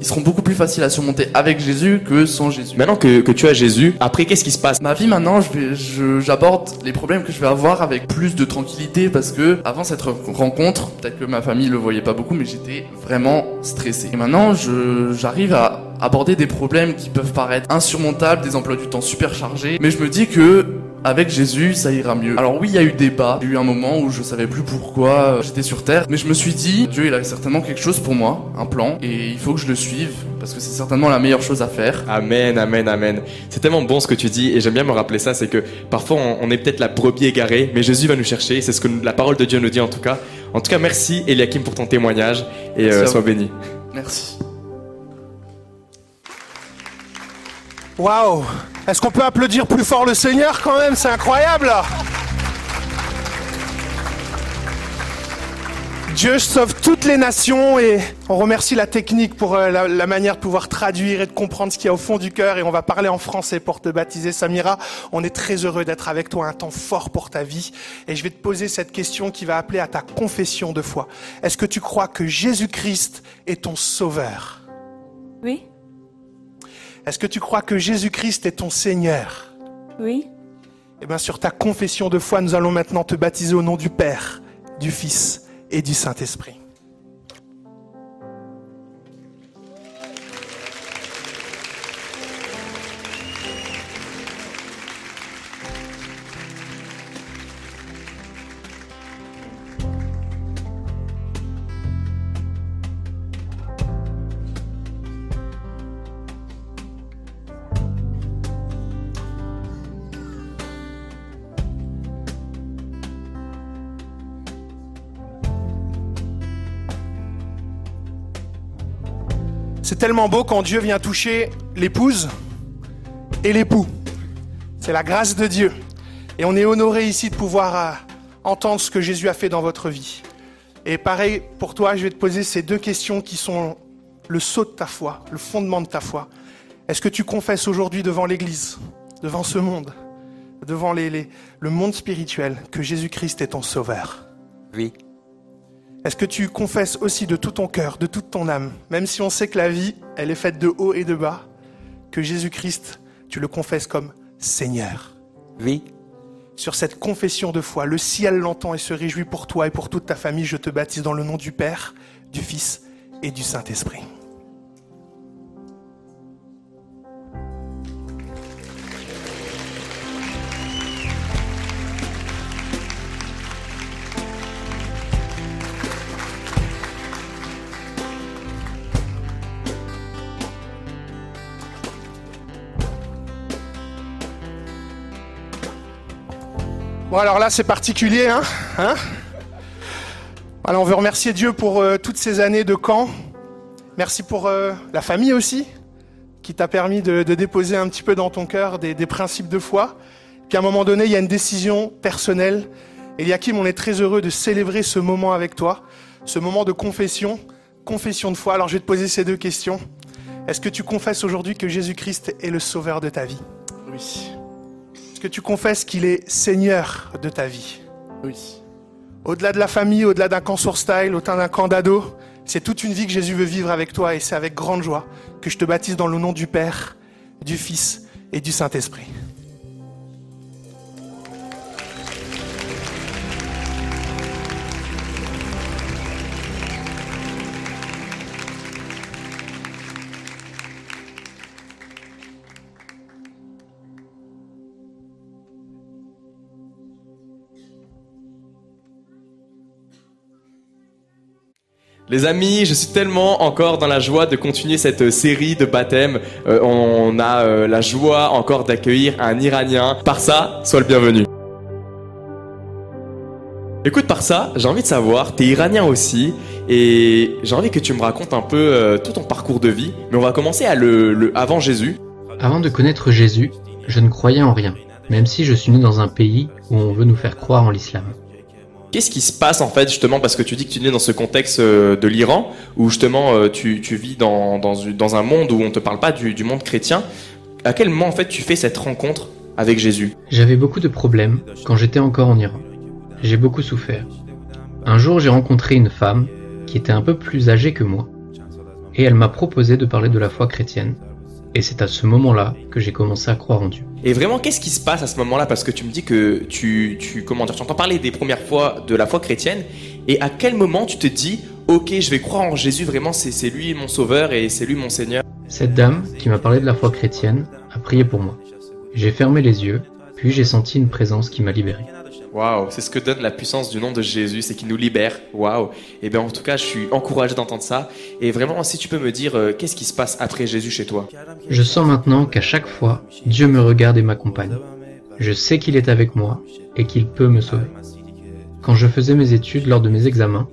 ils seront beaucoup plus faciles à surmonter avec Jésus que sans Jésus. Maintenant que, que tu as Jésus, après qu'est-ce qui se passe? Ma vie maintenant, je vais, je- j'aborde les problèmes que je vais avoir avec plus de tranquillité parce que avant cette re- rencontre, peut-être que ma famille le voyait pas beaucoup, mais j'étais vraiment stressé. Et maintenant, je, j'arrive à aborder des problèmes qui peuvent paraître insurmontables, des emplois du temps super chargés, mais je me dis que avec Jésus, ça ira mieux. Alors oui, il y a eu débat. Il y a eu un moment où je savais plus pourquoi euh, j'étais sur terre, mais je me suis dit, Dieu, il a certainement quelque chose pour moi, un plan, et il faut que je le suive parce que c'est certainement la meilleure chose à faire. Amen, amen, amen. C'est tellement bon ce que tu dis et j'aime bien me rappeler ça, c'est que parfois on, est peut-être la brebis égarée, mais Jésus va nous chercher, c'est ce que la parole de Dieu nous dit en tout cas. En tout cas, merci Eliakim pour ton témoignage et euh, sois béni. Merci. Waouh Est-ce qu'on peut applaudir plus fort le Seigneur quand même? C'est incroyable! Dieu sauve toutes les nations et on remercie la technique pour euh, la, manière de pouvoir traduire et de comprendre ce qu'il y a au fond du cœur. Et on va parler en français pour te baptiser. Samira. On est très heureux d'être avec toi, un temps fort pour ta vie. Et je vais te poser cette question qui va appeler à ta confession de foi. Est-ce que tu crois que Jésus-Christ est ton sauveur? Oui, Est-ce que tu crois que Jésus-Christ est ton Seigneur? Oui, Eh bien, sur ta confession de foi, nous allons maintenant te baptiser au nom du Père, du Fils et du Saint-Esprit. Tellement beau quand Dieu vient toucher l'épouse et l'époux. C'est la grâce de Dieu. Et on est honoré ici de pouvoir euh, entendre ce que Jésus a fait dans votre vie. Et pareil, pour toi, je vais te poser ces deux questions qui sont le saut de ta foi, le fondement de ta foi. Est-ce que tu confesses aujourd'hui devant l'Église, devant ce monde, devant le monde spirituel, que Jésus-Christ est ton sauveur? Oui. Est-ce que tu confesses aussi de tout ton cœur, de toute ton âme, même si on sait que la vie, elle est faite de haut et de bas, que Jésus-Christ, tu le confesses comme Seigneur? Oui. Sur cette confession de foi, le ciel l'entend et se réjouit pour toi et pour toute ta famille. Je te baptise dans le nom du Père, du Fils et du Saint-Esprit. Bon alors là c'est particulier, hein, hein Alors on veut remercier Dieu pour euh, toutes ces années de camp. Merci pour euh, la famille aussi, qui t'a permis de, déposer un petit peu dans ton cœur des, des principes de foi. Puis à un moment donné, il y a une décision personnelle. Eliakim, on est très heureux de célébrer ce moment avec toi, ce moment de confession, confession de foi. Alors je vais te poser ces deux questions. Est-ce que tu confesses aujourd'hui que Jésus-Christ est le sauveur de ta vie? Oui. Que tu confesses qu'il est Seigneur de ta vie Oui. Au-delà de la famille, au-delà d'un camp sur style, au-delà d'un camp d'ado, c'est toute une vie que Jésus veut vivre avec toi et c'est avec grande joie que je te baptise dans le nom du Père, du Fils et du Saint-Esprit. Les amis, je suis tellement encore dans la joie de continuer cette euh, série de baptêmes. Euh, on a euh, la joie encore d'accueillir un Iranien. Par ça, sois le bienvenu. Écoute, par ça, j'ai envie de savoir, t'es iranien aussi, et j'ai envie que tu me racontes un peu tout ton parcours de vie. Mais on va commencer à le avant Jésus. Avant de connaître Jésus, je ne croyais en rien, même si je suis né dans un pays où on veut nous faire croire en l'islam. Qu'est-ce qui se passe en fait justement parce que tu dis que tu es dans ce contexte euh, de l'Iran où justement euh, tu, tu vis dans, dans, un monde où on te parle pas du, du monde chrétien. À quel moment en fait tu fais cette rencontre avec Jésus? J'avais beaucoup de problèmes quand j'étais encore en Iran. J'ai beaucoup souffert. Un jour, j'ai rencontré une femme qui était un peu plus âgée que moi, et elle m'a proposé de parler de la foi chrétienne. Et c'est à ce moment-là que j'ai commencé à croire en Dieu. Et vraiment qu'est-ce qui se passe à ce moment-là? Parce que tu me dis que tu, tu comment dire, tu entends parler des premières fois de la foi chrétienne et à quel moment tu te dis ok je vais croire en Jésus vraiment c'est lui mon sauveur et c'est lui mon Seigneur? Cette dame, qui m'a parlé de la foi chrétienne, a prié pour moi. J'ai fermé les yeux, puis j'ai senti une présence qui m'a libéré. Waouh, c'est ce que donne la puissance du nom de Jésus, c'est qu'il nous libère. Waouh. Et bien en tout cas, je suis encouragé d'entendre ça. Et vraiment, si tu peux me dire, euh, qu'est-ce qui se passe après Jésus chez toi? Je sens maintenant qu'à chaque fois, Dieu me regarde et m'accompagne. Je sais qu'il est avec moi et qu'il peut me sauver. Quand je faisais mes études lors de mes examens,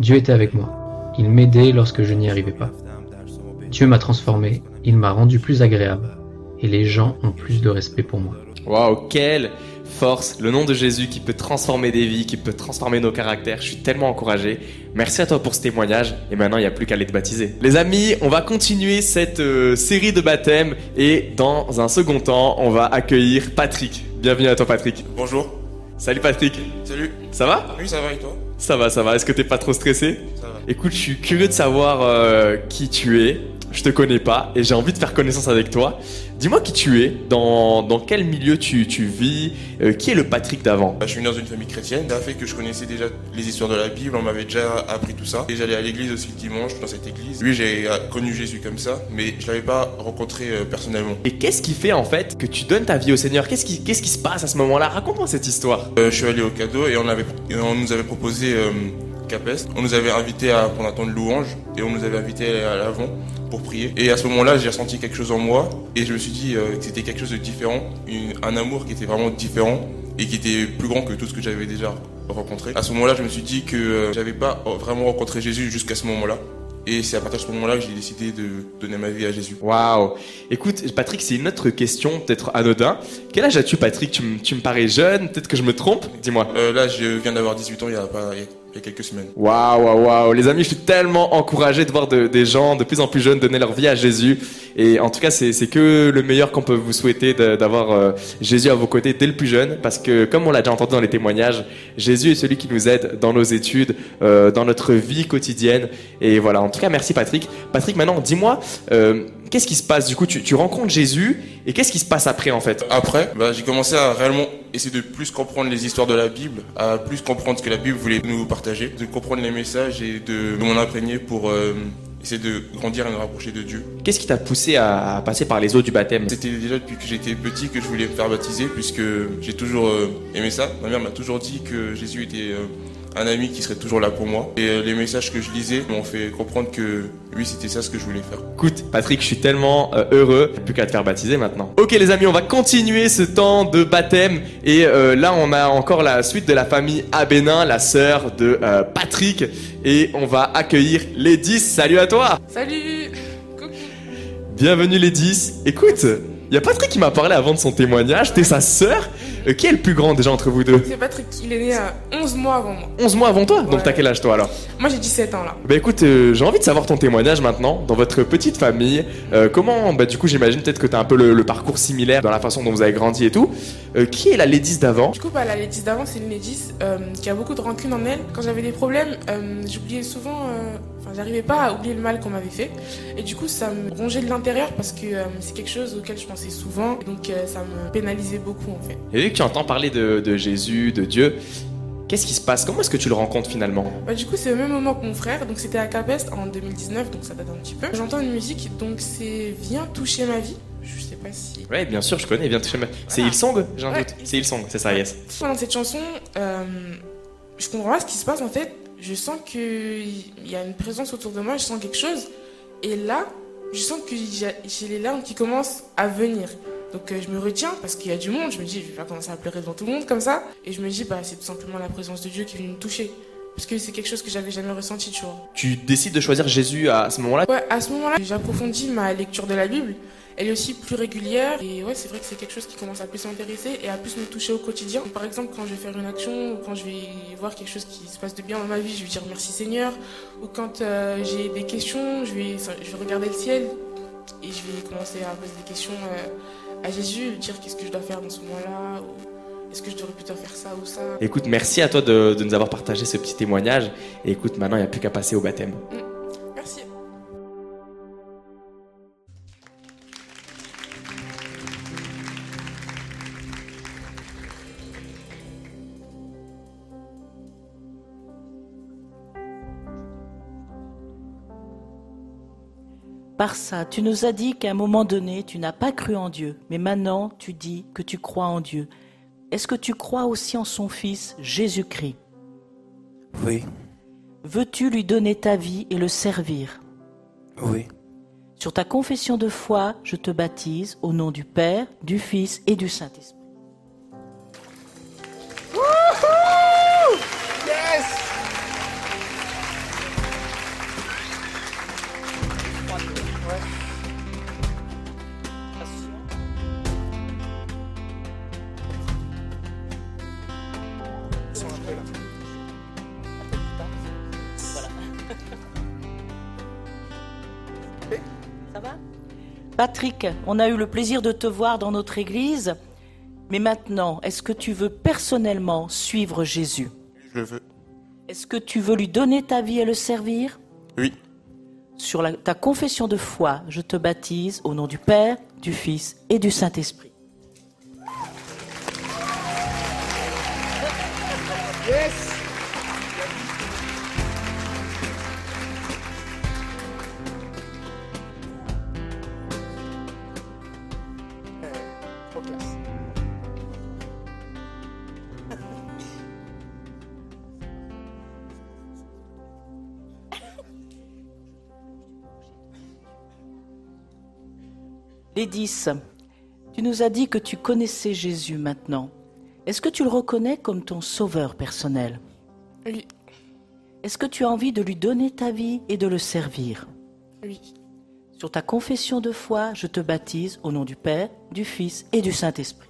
Dieu était avec moi. Il m'aidait lorsque je n'y arrivais pas. Dieu m'a transformé, il m'a rendu plus agréable, et les gens ont plus de respect pour moi. Waouh, quelle force, le nom de Jésus qui peut transformer des vies, qui peut transformer nos caractères. Je suis tellement encouragé. Merci à toi pour ce témoignage. Et maintenant, il n'y a plus qu'à aller te baptiser. Les amis, on va continuer cette euh, série de baptêmes. Et dans un second temps, on va accueillir Patrick. Bienvenue à toi, Patrick. Bonjour. Salut, Patrick. Salut. Ça va? Oui, ça va et toi? Ça va, ça va. Est-ce que t'es pas trop stressé? Ça va. Écoute, je suis curieux de savoir euh, qui tu es. Je te connais pas et j'ai envie de faire connaissance avec toi. Dis-moi qui tu es, dans, dans quel milieu tu, tu vis, euh, qui est le Patrick d'avant? Bah, Je suis né dans une famille chrétienne. Ça fait que je connaissais déjà les histoires de la Bible. On m'avait déjà appris tout ça. Et j'allais à l'église aussi le dimanche dans cette église. Lui, j'ai euh, connu Jésus comme ça, mais je l'avais pas rencontré euh, personnellement. Et qu'est-ce qui fait en fait que tu donnes ta vie au Seigneur? Qu'est-ce qui, qu'est-ce qui se passe à ce moment-là? Raconte-moi cette histoire. Euh, je suis allé au cadeau et on, avait, et on nous avait proposé Capest. On nous avait invité à prendre un temps de louange et on nous avait invité à l'avant pour prier. Et à ce moment-là, j'ai ressenti quelque chose en moi et je me suis dit euh, que c'était quelque chose de différent, une- un amour qui était vraiment différent et qui était plus grand que tout ce que j'avais déjà rencontré. À ce moment-là, je me suis dit que euh, j'avais pas vraiment rencontré Jésus jusqu'à ce moment-là. Et c'est à partir de ce moment-là que j'ai décidé de donner ma vie à Jésus. Waouh Écoute, Patrick, c'est une autre question, peut-être anodin. Quel âge as-tu, Patrick? Tu, me- tu me parais jeune, peut-être que je me trompe? Dis-moi. Euh, là, je viens d'avoir 18 ans il y a, pas, il y a- quelques semaines. Waouh, waouh, waouh. Les amis, je suis tellement encouragé de voir de- des gens de plus en plus jeunes donner leur vie à Jésus. Et en tout cas, c'est que le meilleur qu'on peut vous souhaiter d'avoir euh, Jésus à vos côtés dès le plus jeune. Parce que, comme on l'a déjà entendu dans les témoignages, Jésus est celui qui nous aide dans nos études, euh, dans notre vie quotidienne. Et voilà, en tout cas, merci Patrick. Patrick, maintenant, dis-moi, euh, qu'est-ce qui se passe? Du coup, tu, tu rencontres Jésus et qu'est-ce qui se passe après en fait? Après, bah, j'ai commencé à réellement essayer de plus comprendre les histoires de la Bible, à plus comprendre ce que la Bible voulait nous partager, de comprendre les messages et de, de m'en imprégner pour euh, essayer de grandir et me rapprocher de Dieu. Qu'est-ce qui t'a poussé à, à passer par les eaux du baptême? C'était déjà depuis que j'étais petit que je voulais me faire baptiser puisque j'ai toujours euh, aimé ça. Ma mère m'a toujours dit que Jésus était euh, un ami qui serait toujours là pour moi. Et euh, les messages que je lisais m'ont fait comprendre que oui, c'était ça ce que je voulais faire. Écoute, Patrick, je suis tellement euh, heureux. Plus qu'à te faire baptiser maintenant. Ok, les amis, on va continuer ce temps de baptême. Et euh, là, on a encore la suite de la famille Abénin, la sœur de euh, Patrick. Et on va accueillir les 10. Salut à toi Salut Coucou Bienvenue les 10. Écoute, il y a Patrick qui m'a parlé avant de son témoignage. T'es sa sœur? Euh, Qui est le plus grand déjà entre vous deux C'est Patrick, il est né à 11 mois avant moi. 11 mois avant toi Donc Ouais. t'as quel âge toi alors Moi j'ai 17 ans là. Bah écoute, euh, j'ai envie de savoir ton témoignage maintenant, dans votre petite famille. Euh, comment, bah du coup j'imagine peut-être que t'as un peu le, le parcours similaire dans la façon dont vous avez grandi et tout. Euh, qui est la Ladies d'avant Du coup, bah, la Létis d'avant, c'est une Létis euh, qui a beaucoup de rancune en elle. Quand j'avais des problèmes, euh, j'oubliais souvent. euh, Enfin, j'arrivais pas à oublier le mal qu'on m'avait fait. Et du coup, ça me rongeait de l'intérieur parce que euh, c'est quelque chose auquel je pensais souvent. Donc, euh, ça me pénalisait beaucoup en fait. Et vu que tu entends parler de, de Jésus, de Dieu, qu'est-ce qui se passe? Comment est-ce que tu le rencontres finalement? Bah, du coup, c'est au même moment que mon frère. Donc, c'était à Capest en 2019, donc ça date un petit peu. J'entends une musique, donc c'est Viens toucher ma vie. Je sais pas si. Ouais, bien sûr, je connais, bien toucher ma... C'est Hillsong J'ai un Ouais, doute. C'est Hillsong, c'est ça, yes. Pendant cette chanson, euh, je comprends pas ce qui se passe en fait. Je sens qu'il y a une présence autour de moi, je sens quelque chose. Et là, je sens que j'ai les larmes qui commencent à venir. Donc euh, je me retiens parce qu'il y a du monde. Je me dis, je vais pas commencer à pleurer devant tout le monde comme ça. Et je me dis, bah, c'est tout simplement la présence de Dieu qui venue me toucher. Parce que c'est quelque chose que j'avais jamais ressenti, tu vois. Tu décides de choisir Jésus à ce moment-là? Ouais, à ce moment-là, j'approfondis ma lecture de la Bible. Elle est aussi plus régulière et ouais, c'est vrai que c'est quelque chose qui commence à plus m'intéresser et à plus me toucher au quotidien. Par exemple, quand je vais faire une action ou quand je vais voir quelque chose qui se passe de bien dans ma vie, je vais dire merci Seigneur. Ou quand euh, j'ai des questions, je vais, je vais regarder le ciel et je vais commencer à poser des questions euh, à Jésus, lui dire qu'est-ce que je dois faire dans ce moment-là ou est-ce que je devrais plutôt faire ça ou ça. Écoute, merci à toi de, de nous avoir partagé ce petit témoignage. Et écoute, maintenant, il n'y a plus qu'à passer au baptême. Merci. Par ça, tu nous as dit qu'à un moment donné, tu n'as pas cru en Dieu, mais maintenant tu dis que tu crois en Dieu. Est-ce que tu crois aussi en son Fils, Jésus-Christ? Oui, Veux-tu lui donner ta vie et le servir? Oui, Sur ta confession de foi, je te baptise au nom du Père, du Fils et du Saint-Esprit. Patrick, on a eu le plaisir de te voir dans notre église, mais maintenant, est-ce que tu veux personnellement suivre Jésus? Je le veux. Est-ce que tu veux lui donner ta vie et le servir? Oui. Sur la- ta confession de foi, je te baptise au nom du Père, du Fils et du Saint-Esprit. Yes Lédis, tu nous as dit que tu connaissais Jésus maintenant. Est-ce que tu le reconnais comme ton sauveur personnel? Oui, Est-ce que tu as envie de lui donner ta vie et de le servir? Oui. Sur ta confession de foi, je te baptise au nom du Père, du Fils et du Saint-Esprit.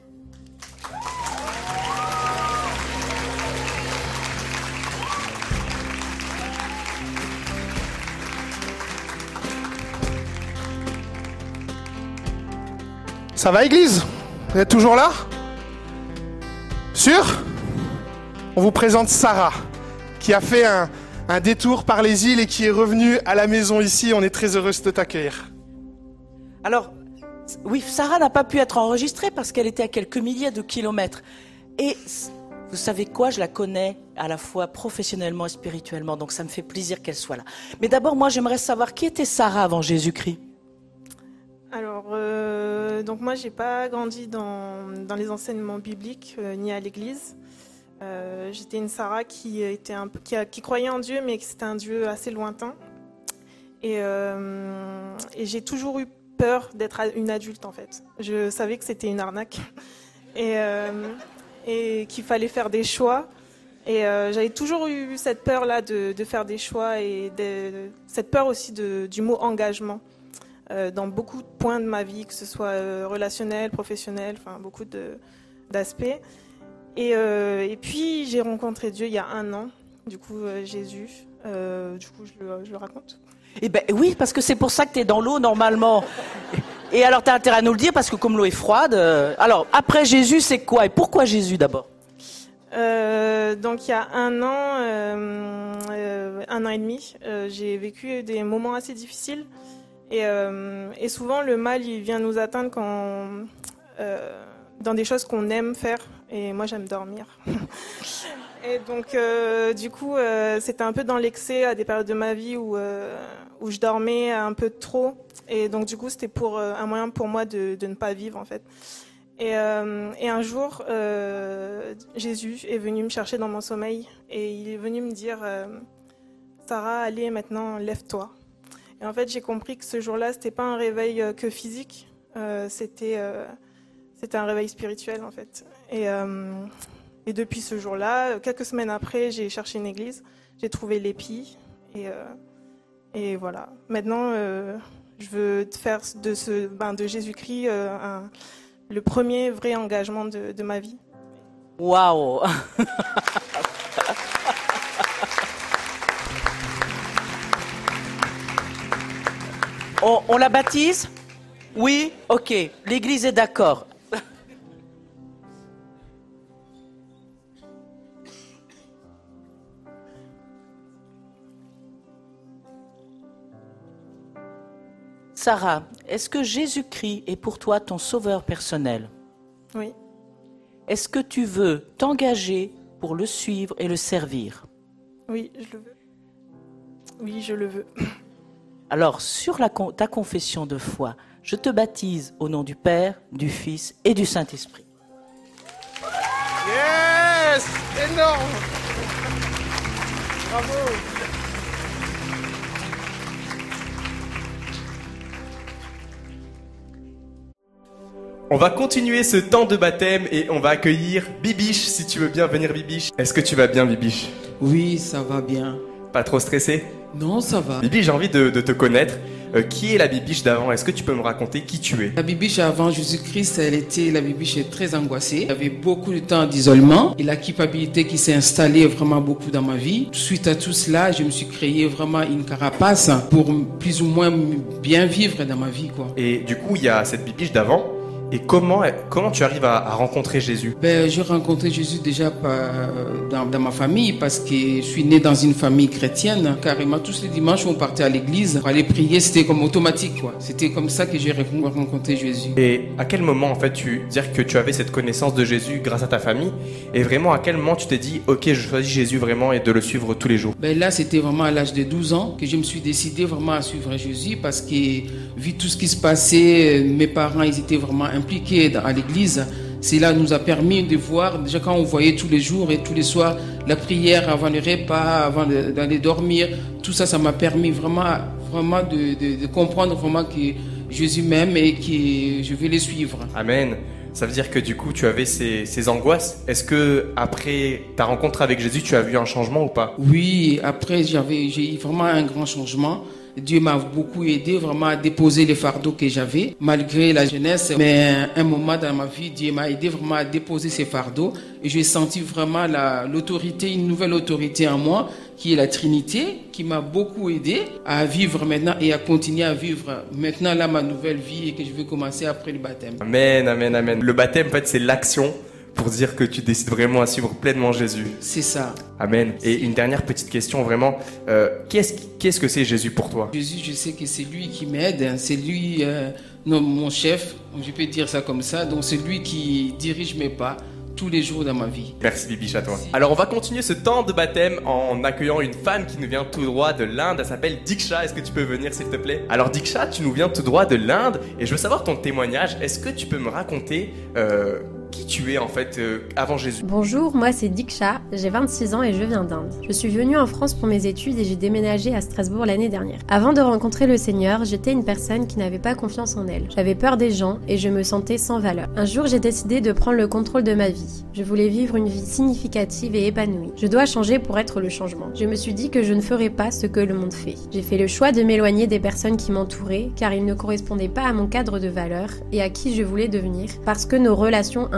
Ça va, Église? Vous êtes toujours là? Sûr? On vous présente Sarah, qui a fait un, détour par les îles et qui est revenue à la maison ici. On est très heureuse de t'accueillir. Alors, oui, Sarah n'a pas pu être enregistrée parce qu'elle était à quelques milliers de kilomètres. Et vous savez quoi, je la connais à la fois professionnellement et spirituellement, donc ça me fait plaisir qu'elle soit là. Mais d'abord, moi, j'aimerais savoir qui était Sarah avant Jésus-Christ? Alors, euh, donc moi, j'ai pas grandi dans, les enseignements bibliques euh, ni à l'église. Euh, J'étais une Sarah qui croyait en Dieu, mais que c'était un Dieu assez lointain. Et, euh, j'ai toujours eu peur d'être une adulte en fait. Je savais que c'était une arnaque et, qu'il fallait faire des choix. Et j'avais toujours eu cette peur-là de, faire des choix et cette peur aussi du mot engagement dans beaucoup de points de ma vie, que ce soit euh, relationnel, professionnel, enfin beaucoup de- d'aspects. Et, euh, et puis j'ai rencontré Dieu il y a un an, du coup euh, Jésus. Euh, du coup je le, je le raconte. Eh ben oui, parce que c'est pour ça que tu es dans l'eau normalement. Et alors, tu as intérêt à nous le dire parce que comme l'eau est froide. euh, Alors, après Jésus, c'est quoi Et pourquoi Jésus d'abord? Euh, donc il y a un an, euh, euh, un an et demi, euh, j'ai vécu des moments assez difficiles et, euh, et souvent le mal il vient nous atteindre quand euh, dans des choses qu'on aime faire et moi j'aime dormir. et donc euh, du coup c'était un peu dans l'excès à des périodes de ma vie où où je dormais un peu trop et donc du coup c'était pour un moyen pour moi de, ne pas vivre en fait. Et, et un jour, Jésus est venu me chercher dans mon sommeil et il est venu me dire Sarah, allez maintenant, lève-toi. En fait, j'ai compris que ce jour-là, c'était pas un réveil euh, que physique, euh, c'était euh, c'était un réveil spirituel en fait. Et, euh, depuis ce jour-là, quelques semaines après, j'ai cherché une église, j'ai trouvé l'épi et, voilà. Maintenant, je veux faire de ce ben, de Jésus-Christ le premier vrai engagement de, de ma vie. Waouh on, on la baptise Oui Ok. L'église est d'accord. Sarah, est-ce que Jésus-Christ est pour toi ton sauveur personnel? Oui. Est-ce que tu veux t'engager pour le suivre et le servir? Oui, je le veux. Oui, je le veux. Alors, sur la ta confession de foi, je te baptise au nom du Père, du Fils et du Saint-Esprit. Yes Énorme Bravo On va continuer ce temps de baptême et on va accueillir Bibiche, si tu veux bien venir Bibiche. Est-ce que tu vas bien Bibiche? Oui, ça va bien. Pas trop stressé Non, ça va. Bibiche, j'ai envie de, de te connaître. Euh, qui est la Bibiche d'avant? Est-ce que tu peux me raconter qui tu es? La bibiche avant Jésus-Christ, elle était, la bibiche très angoissée. Y avait beaucoup de temps d'isolement et la culpabilité qui s'est installée vraiment beaucoup dans ma vie. Suite à tout cela, je me suis créé vraiment une carapace pour plus ou moins bien vivre dans ma vie, quoi. Et du coup, il y a cette Bibiche d'avant. Et comment, comment tu arrives à, à rencontrer Jésus? Ben, j'ai rencontré Jésus déjà par- dans, dans ma famille parce que je suis né dans une famille chrétienne. Carrément, tous les dimanches, on partait à l'église pour aller prier. C'était comme automatique, quoi. C'était comme ça que j'ai rencontré Jésus. Et à quel moment, en fait, tu dire que tu avais cette connaissance de Jésus grâce à ta famille Et vraiment, à quel moment tu t'es dit, ok, je choisis Jésus vraiment et de le suivre tous les jours? Ben là, c'était vraiment à l'âge de 12 ans que je me suis décidé vraiment à suivre Jésus parce que, vu tout ce qui se passait, euh, mes parents, ils étaient vraiment impliqués dans- à l'église. Cela nous a permis de voir, déjà quand on voyait tous les jours et tous les soirs la prière avant le repas, avant d'aller dormir, tout ça, ça m'a permis vraiment, vraiment de, de- de comprendre vraiment que Jésus m'aime et que je vais le suivre. Amen. Ça veut dire que du coup, tu avais ces, ces angoisses. Est-ce que après ta rencontre avec Jésus, tu as vu un changement ou pas? Oui, après j'avais j'ai eu vraiment un grand changement. Dieu m'a beaucoup aidé vraiment à déposer les fardeaux que j'avais malgré la jeunesse. Mais un moment dans ma vie, Dieu m'a aidé vraiment à déposer ces fardeaux et j'ai senti vraiment la- l'autorité, une nouvelle autorité en moi qui est la Trinité, qui m'a beaucoup aidé à vivre maintenant et à continuer à vivre maintenant là ma nouvelle vie et que je vais commencer après le baptême. Amen, amen, amen. Le baptême, en fait, c'est l'action pour dire que tu décides vraiment à suivre pleinement Jésus. C'est ça. Amen. Et une dernière petite question, vraiment. Euh, qu'est-ce, qu'est-ce que c'est Jésus pour toi? Jésus, je sais que c'est lui qui m'aide, hein. c'est lui, euh, non, mon chef, je peux dire ça comme ça, donc c'est lui qui dirige mes pas tous les jours dans ma vie. Merci Bibiche à toi. Alors on va continuer ce temps de baptême en accueillant une femme qui nous vient tout droit de l'Inde. Elle s'appelle Diksha. Est-ce que tu peux venir s'il te plaît? Alors Diksha, tu nous viens tout droit de l'Inde et je veux savoir ton témoignage. Est-ce que tu peux me raconter euh, qui tu es en fait euh, avant Jésus Bonjour, moi c'est Diksha, j'ai 26 ans et je viens d'Inde. Je suis venue en France pour mes études et j'ai déménagé à Strasbourg l'année dernière. Avant de rencontrer le Seigneur, j'étais une personne qui n'avait pas confiance en elle. J'avais peur des gens et je me sentais sans valeur. Un jour, j'ai décidé de prendre le contrôle de ma vie. Je voulais vivre une vie significative et épanouie. Je dois changer pour être le changement. Je me suis dit que je ne ferais pas ce que le monde fait. J'ai fait le choix de m'éloigner des personnes qui m'entouraient car ils ne correspondaient pas à mon cadre de valeurs et à qui je voulais devenir parce que nos relations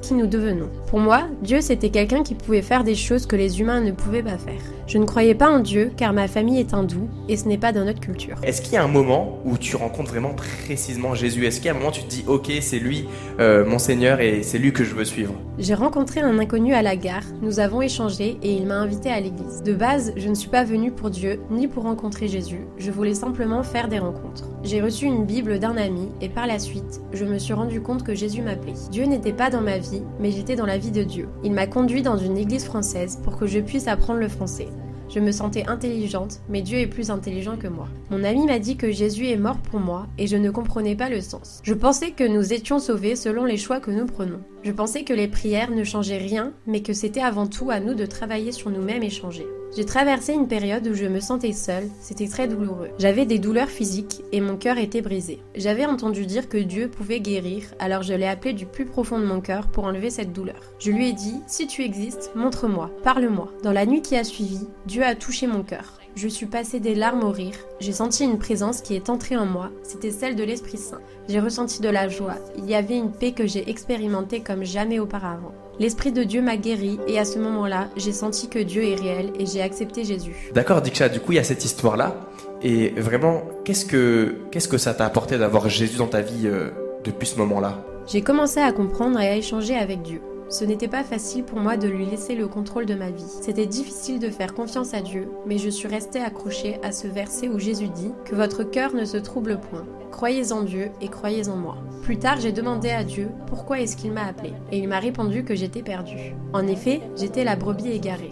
qui nous devenons. Pour moi, Dieu c'était quelqu'un qui pouvait faire des choses que les humains ne pouvaient pas faire. Je ne croyais pas en Dieu car ma famille est hindoue et ce n'est pas dans notre culture. Est-ce qu'il y a un moment où tu rencontres vraiment précisément Jésus? Est-ce qu'il y a un moment où tu te dis, ok, c'est lui, euh, mon Seigneur, et c'est lui que je veux suivre? J'ai rencontré un inconnu à la gare, nous avons échangé et il m'a invité à l'église. De base, je ne suis pas venue pour Dieu ni pour rencontrer Jésus, je voulais simplement faire des rencontres. J'ai reçu une Bible d'un ami et par la suite, je me suis rendu compte que Jésus m'appelait. Dieu n'était pas dans ma vie, mais j'étais dans la vie de Dieu. Il m'a conduit dans une église française pour que je puisse apprendre le français. Je me sentais intelligente, mais Dieu est plus intelligent que moi. Mon ami m'a dit que Jésus est mort pour moi et je ne comprenais pas le sens. Je pensais que nous étions sauvés selon les choix que nous prenons. Je pensais que les prières ne changeaient rien, mais que c'était avant tout à nous de travailler sur nous-mêmes et changer. J'ai traversé une période où je me sentais seule, c'était très douloureux. J'avais des douleurs physiques et mon cœur était brisé. J'avais entendu dire que Dieu pouvait guérir, alors je l'ai appelé du plus profond de mon cœur pour enlever cette douleur. Je lui ai dit, si tu existes, montre-moi, parle-moi. Dans la nuit qui a suivi, Dieu a touché mon cœur. Je suis passé des larmes au rire. J'ai senti une présence qui est entrée en moi. C'était celle de l'Esprit Saint. J'ai ressenti de la joie. Il y avait une paix que j'ai expérimentée comme jamais auparavant. L'Esprit de Dieu m'a guéri et à ce moment-là, j'ai senti que Dieu est réel et j'ai accepté Jésus. D'accord, Diksha, du coup, il y a cette histoire-là. Et vraiment, qu'est-ce que, qu'est-ce que ça t'a apporté d'avoir Jésus dans ta vie euh, depuis ce moment-là? J'ai commencé à comprendre et à échanger avec Dieu. Ce n'était pas facile pour moi de lui laisser le contrôle de ma vie. C'était difficile de faire confiance à Dieu, mais je suis restée accrochée à ce verset où Jésus dit que votre cœur ne se trouble point. Croyez en Dieu et croyez en moi. Plus tard, j'ai demandé à Dieu pourquoi est-ce qu'il m'a appelé, et il m'a répondu que j'étais perdue. En effet, j'étais la brebis égarée.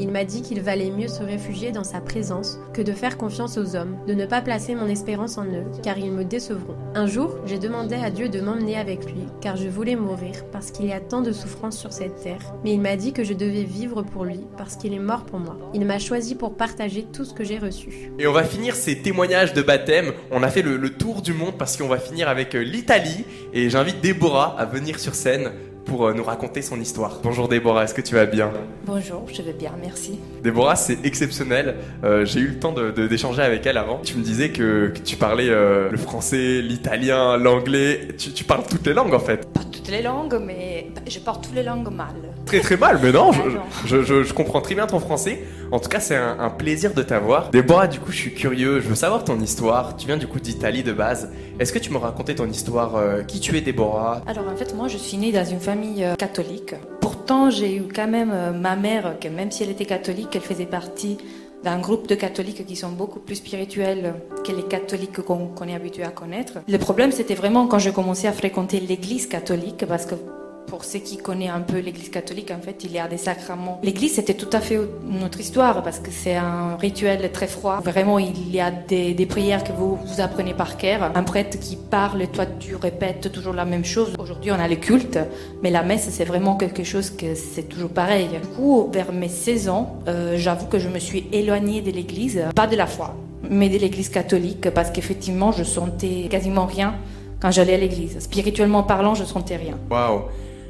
Il m'a dit qu'il valait mieux se réfugier dans sa présence que de faire confiance aux hommes, de ne pas placer mon espérance en eux, car ils me décevront. Un jour, j'ai demandé à Dieu de m'emmener avec lui, car je voulais mourir, parce qu'il y a tant de souffrances sur cette terre, mais il m'a dit que je devais vivre pour lui, parce qu'il est mort pour moi. Il m'a choisi pour partager tout ce que j'ai reçu. Et on va finir ces témoignages de baptême. On a fait le, tour du monde parce qu'on va finir avec euh, l'Italie, et j'invite Déborah à venir sur scène pour euh, nous raconter son histoire. Bonjour Déborah, est-ce que tu vas bien? Bonjour, je vais bien, merci. Déborah, c'est exceptionnel. Euh, J'ai eu le temps d'échanger de, avec elle avant. Tu me disais que, que tu parlais euh, le français, l'italien, l'anglais. Tu, tu, parles toutes les langues en fait. Pas toutes les langues, mais je parle toutes les langues mal. Très très mal, mais non, je, je, je, comprends très bien ton français. En tout cas, c'est un, un, plaisir de t'avoir. Déborah, du coup, je suis curieux. Je veux savoir ton histoire. Tu viens du coup d'Italie de base. Est-ce que tu me racontais ton histoire euh, Qui tu es, Déborah? Alors en fait, moi, je suis née dans une famille euh, catholique. Pourtant, j'ai eu quand même euh, ma mère, que même si elle était catholique, elle faisait partie d'un groupe de catholiques qui sont beaucoup plus spirituels que les catholiques qu'on qu est habitué à connaître. Le problème, c'était vraiment quand je commençais à fréquenter l'église catholique, parce que pour ceux qui connaissent un peu l'Église catholique, en fait, il y a des sacrements. L'Église, c'était tout à fait notre histoire parce que c'est un rituel très froid. Vraiment, il y a des, prières que vous, vous apprenez par cœur. Un prêtre qui parle toi, tu répètes toujours la même chose. Aujourd'hui, on a le culte, mais la messe, c'est vraiment quelque chose que c'est toujours pareil. Du coup, vers mes 16 ans, euh, j'avoue que je me suis éloignée de l'Église, pas de la foi, mais de l'Église catholique parce qu'effectivement, je sentais quasiment rien quand j'allais à l'église. Spirituellement parlant, je sentais rien. Waouh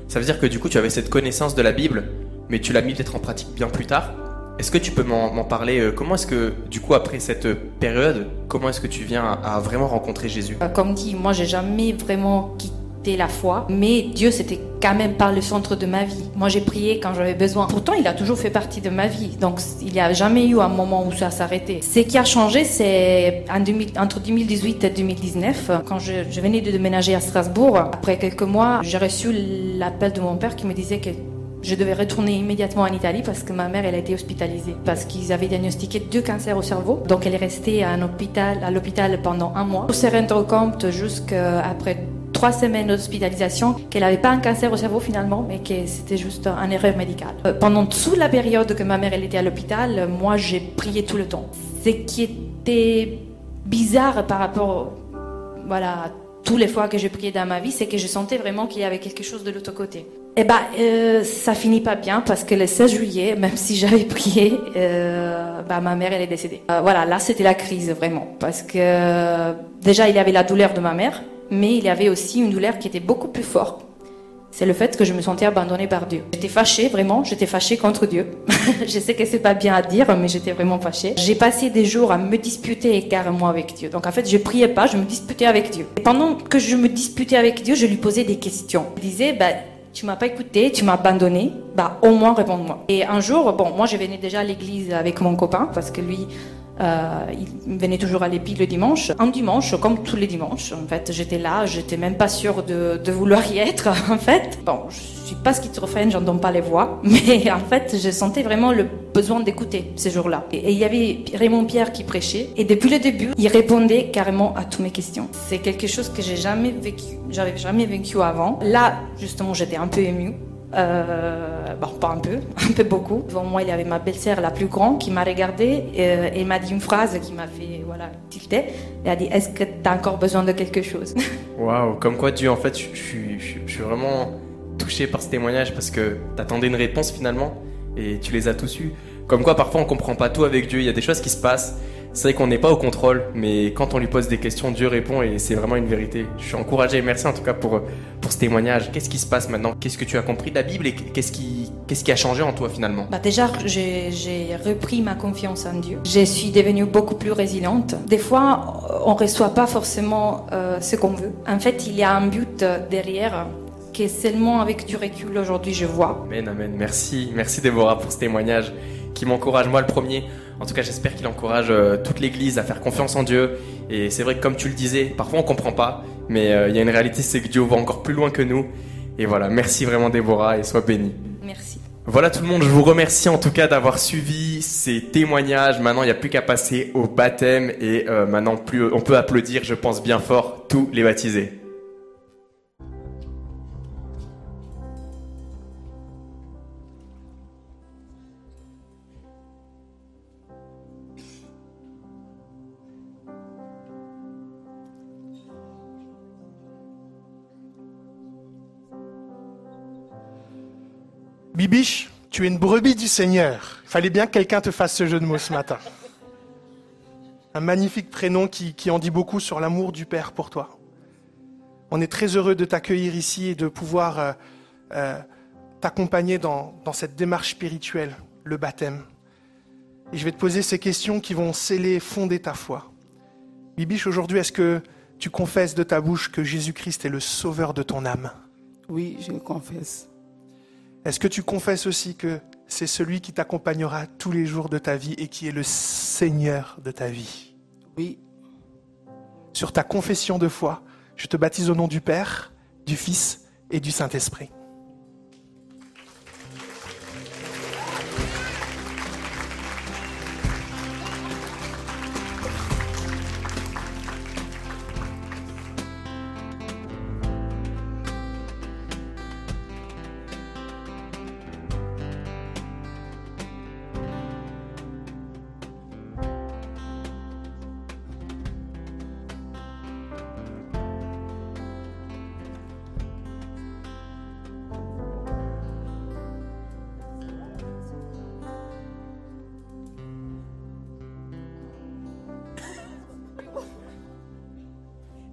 ça veut dire que du coup, tu avais cette connaissance de la Bible, mais tu l'as mis peut-être en pratique bien plus tard. Est-ce que tu peux m'en parler euh, Comment est-ce que, du coup, après cette période, comment est-ce que tu viens à, vraiment rencontrer Jésus? Comme dit, moi, j'ai jamais vraiment quitté la foi, mais Dieu c'était quand même pas le centre de ma vie. Moi j'ai prié quand j'avais besoin. Pourtant il a toujours fait partie de ma vie, donc il n'y a jamais eu un moment où ça s'arrêtait. Ce qui a changé c'est entre 2018 et 2019, quand je, venais de déménager à Strasbourg. Après quelques mois, j'ai reçu l'appel de mon père qui me disait que je devais retourner immédiatement en Italie parce que ma mère, elle a été hospitalisée. Parce qu'ils avaient diagnostiqué deux cancers au cerveau. Donc elle est restée à l'hôpital pendant un mois. Pour se rendre compte jusqu'après trois semaines d'hospitalisation, qu'elle n'avait pas un cancer au cerveau finalement, mais que c'était juste une erreur médicale. Euh, pendant toute la période que ma mère était à l'hôpital, moi j'ai prié tout le temps. Ce qui était bizarre par rapport, voilà, à toutes les fois que je priais dans ma vie, c'est que je sentais vraiment qu'il y avait quelque chose de l'autre côté. Eh ben, euh, ça finit pas bien parce que le 16 juillet, même si j'avais prié, euh, bah, ma mère elle est décédée. Euh, voilà, là c'était la crise vraiment parce que déjà il y avait la douleur de ma mère, mais il y avait aussi une douleur qui était beaucoup plus forte. C'est le fait que je me sentais abandonnée par Dieu. J'étais fâchée, vraiment, j'étais fâchée contre Dieu. je sais que c'est pas bien à dire, mais j'étais vraiment fâchée. J'ai passé des jours à me disputer carrément avec Dieu. Donc en fait, je priais pas, je me disputais avec Dieu. Et pendant que je me disputais avec Dieu, je lui posais des questions. Je disais, bah, tu m'as pas écouté, tu m'as abandonné, bah au moins réponds-moi. Et un jour, bon, moi je venais déjà à l'église avec mon copain parce que lui, euh, il venait toujours à l'épi le dimanche. Un dimanche, comme tous les dimanches, en fait, j'étais là, j'étais même pas sûre de, de, vouloir y être, en fait. Bon, je suis pas schizophrène, j'entends pas les voix, mais en fait, je sentais vraiment le besoin d'écouter ces jours-là. Et il y avait Raymond Pierre qui prêchait, et depuis le début, il répondait carrément à toutes mes questions. C'est quelque chose que j'ai jamais vécu, j'avais jamais vécu avant. Là, justement, j'étais un peu émue euh, bon, pas un peu, un peu beaucoup. Devant moi, il y avait ma belle-sœur la plus grande qui m'a regardée euh, et, m'a dit une phrase qui m'a fait voilà, tilter. Elle a dit Est-ce que tu as encore besoin de quelque chose? Waouh, comme quoi Dieu, en fait, je, suis vraiment touché par ce témoignage parce que tu attendais une réponse finalement et tu les as tous eus. Comme quoi, parfois, on comprend pas tout avec Dieu. Il y a des choses qui se passent. C'est vrai qu'on n'est pas au contrôle, mais quand on lui pose des questions, Dieu répond et c'est vraiment une vérité. Je suis encouragé. Merci en tout cas pour, pour ce témoignage. Qu'est-ce qui se passe maintenant? Qu'est-ce que tu as compris de la Bible et qu'est-ce qui, qu'est-ce qui a changé en toi finalement? Bah Déjà, j'ai, repris ma confiance en Dieu. Je suis devenue beaucoup plus résiliente. Des fois, on ne reçoit pas forcément euh, ce qu'on veut. En fait, il y a un but derrière que seulement avec du recul aujourd'hui je vois. Amen, amen. Merci, merci Déborah pour ce témoignage qui m'encourage moi le premier. En tout cas, j'espère qu'il encourage euh, toute l'Église à faire confiance en Dieu. Et c'est vrai que comme tu le disais, parfois on comprend pas, mais euh, il y a une réalité, c'est que Dieu va encore plus loin que nous. Et voilà, merci vraiment Déborah et sois béni. Merci. Voilà tout le monde, je vous remercie en tout cas d'avoir suivi ces témoignages. Maintenant, il n'y a plus qu'à passer au baptême et euh, maintenant plus, on peut applaudir, je pense bien fort, tous les baptisés. Bibiche, tu es une brebis du Seigneur. Il fallait bien que quelqu'un te fasse ce jeu de mots ce matin. Un magnifique prénom qui, en dit beaucoup sur l'amour du Père pour toi. On est très heureux de t'accueillir ici et de pouvoir euh, euh, t'accompagner dans, cette démarche spirituelle, le baptême. Et je vais te poser ces questions qui vont sceller, fonder ta foi. Bibiche, aujourd'hui, est-ce que tu confesses de ta bouche que Jésus-Christ est le sauveur de ton âme? Oui, je confesse. Est-ce que tu confesses aussi que c'est celui qui t'accompagnera tous les jours de ta vie et qui est le Seigneur de ta vie? Oui. Sur ta confession de foi, je te baptise au nom du Père, du Fils et du Saint-Esprit.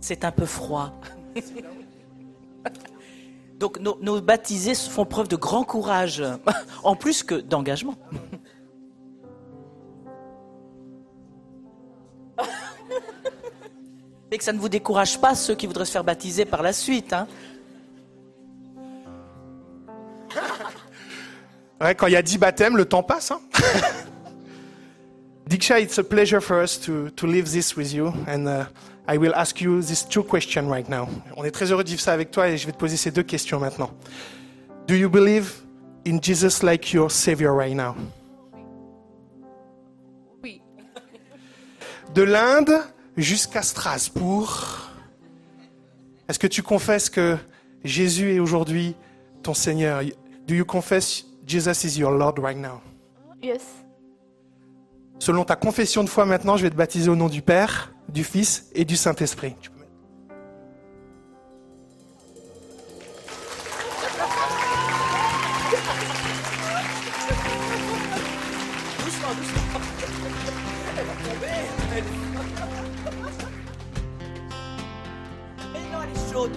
C'est un peu froid. Donc nos, baptisés font preuve de grand courage, en plus que d'engagement. Et que ça ne vous décourage pas ceux qui voudraient se faire baptiser par la suite. Hein. Quand il y a dix baptêmes, le temps passe. Hein Diksha, it's a pleasure for us to, to live this with you. And uh, I will ask you these two questions right now. On est très heureux de vivre ça avec toi et je vais te poser ces deux questions maintenant. Do you believe in Jesus like your Savior right now? Oui. De l'Inde jusqu'à Strasbourg, est-ce que tu confesses que Jésus est aujourd'hui ton Seigneur? Do you confess Jesus is your Lord right now? Yes. Selon ta confession de foi maintenant, je vais te baptiser au nom du Père, du Fils et du Saint-Esprit. tu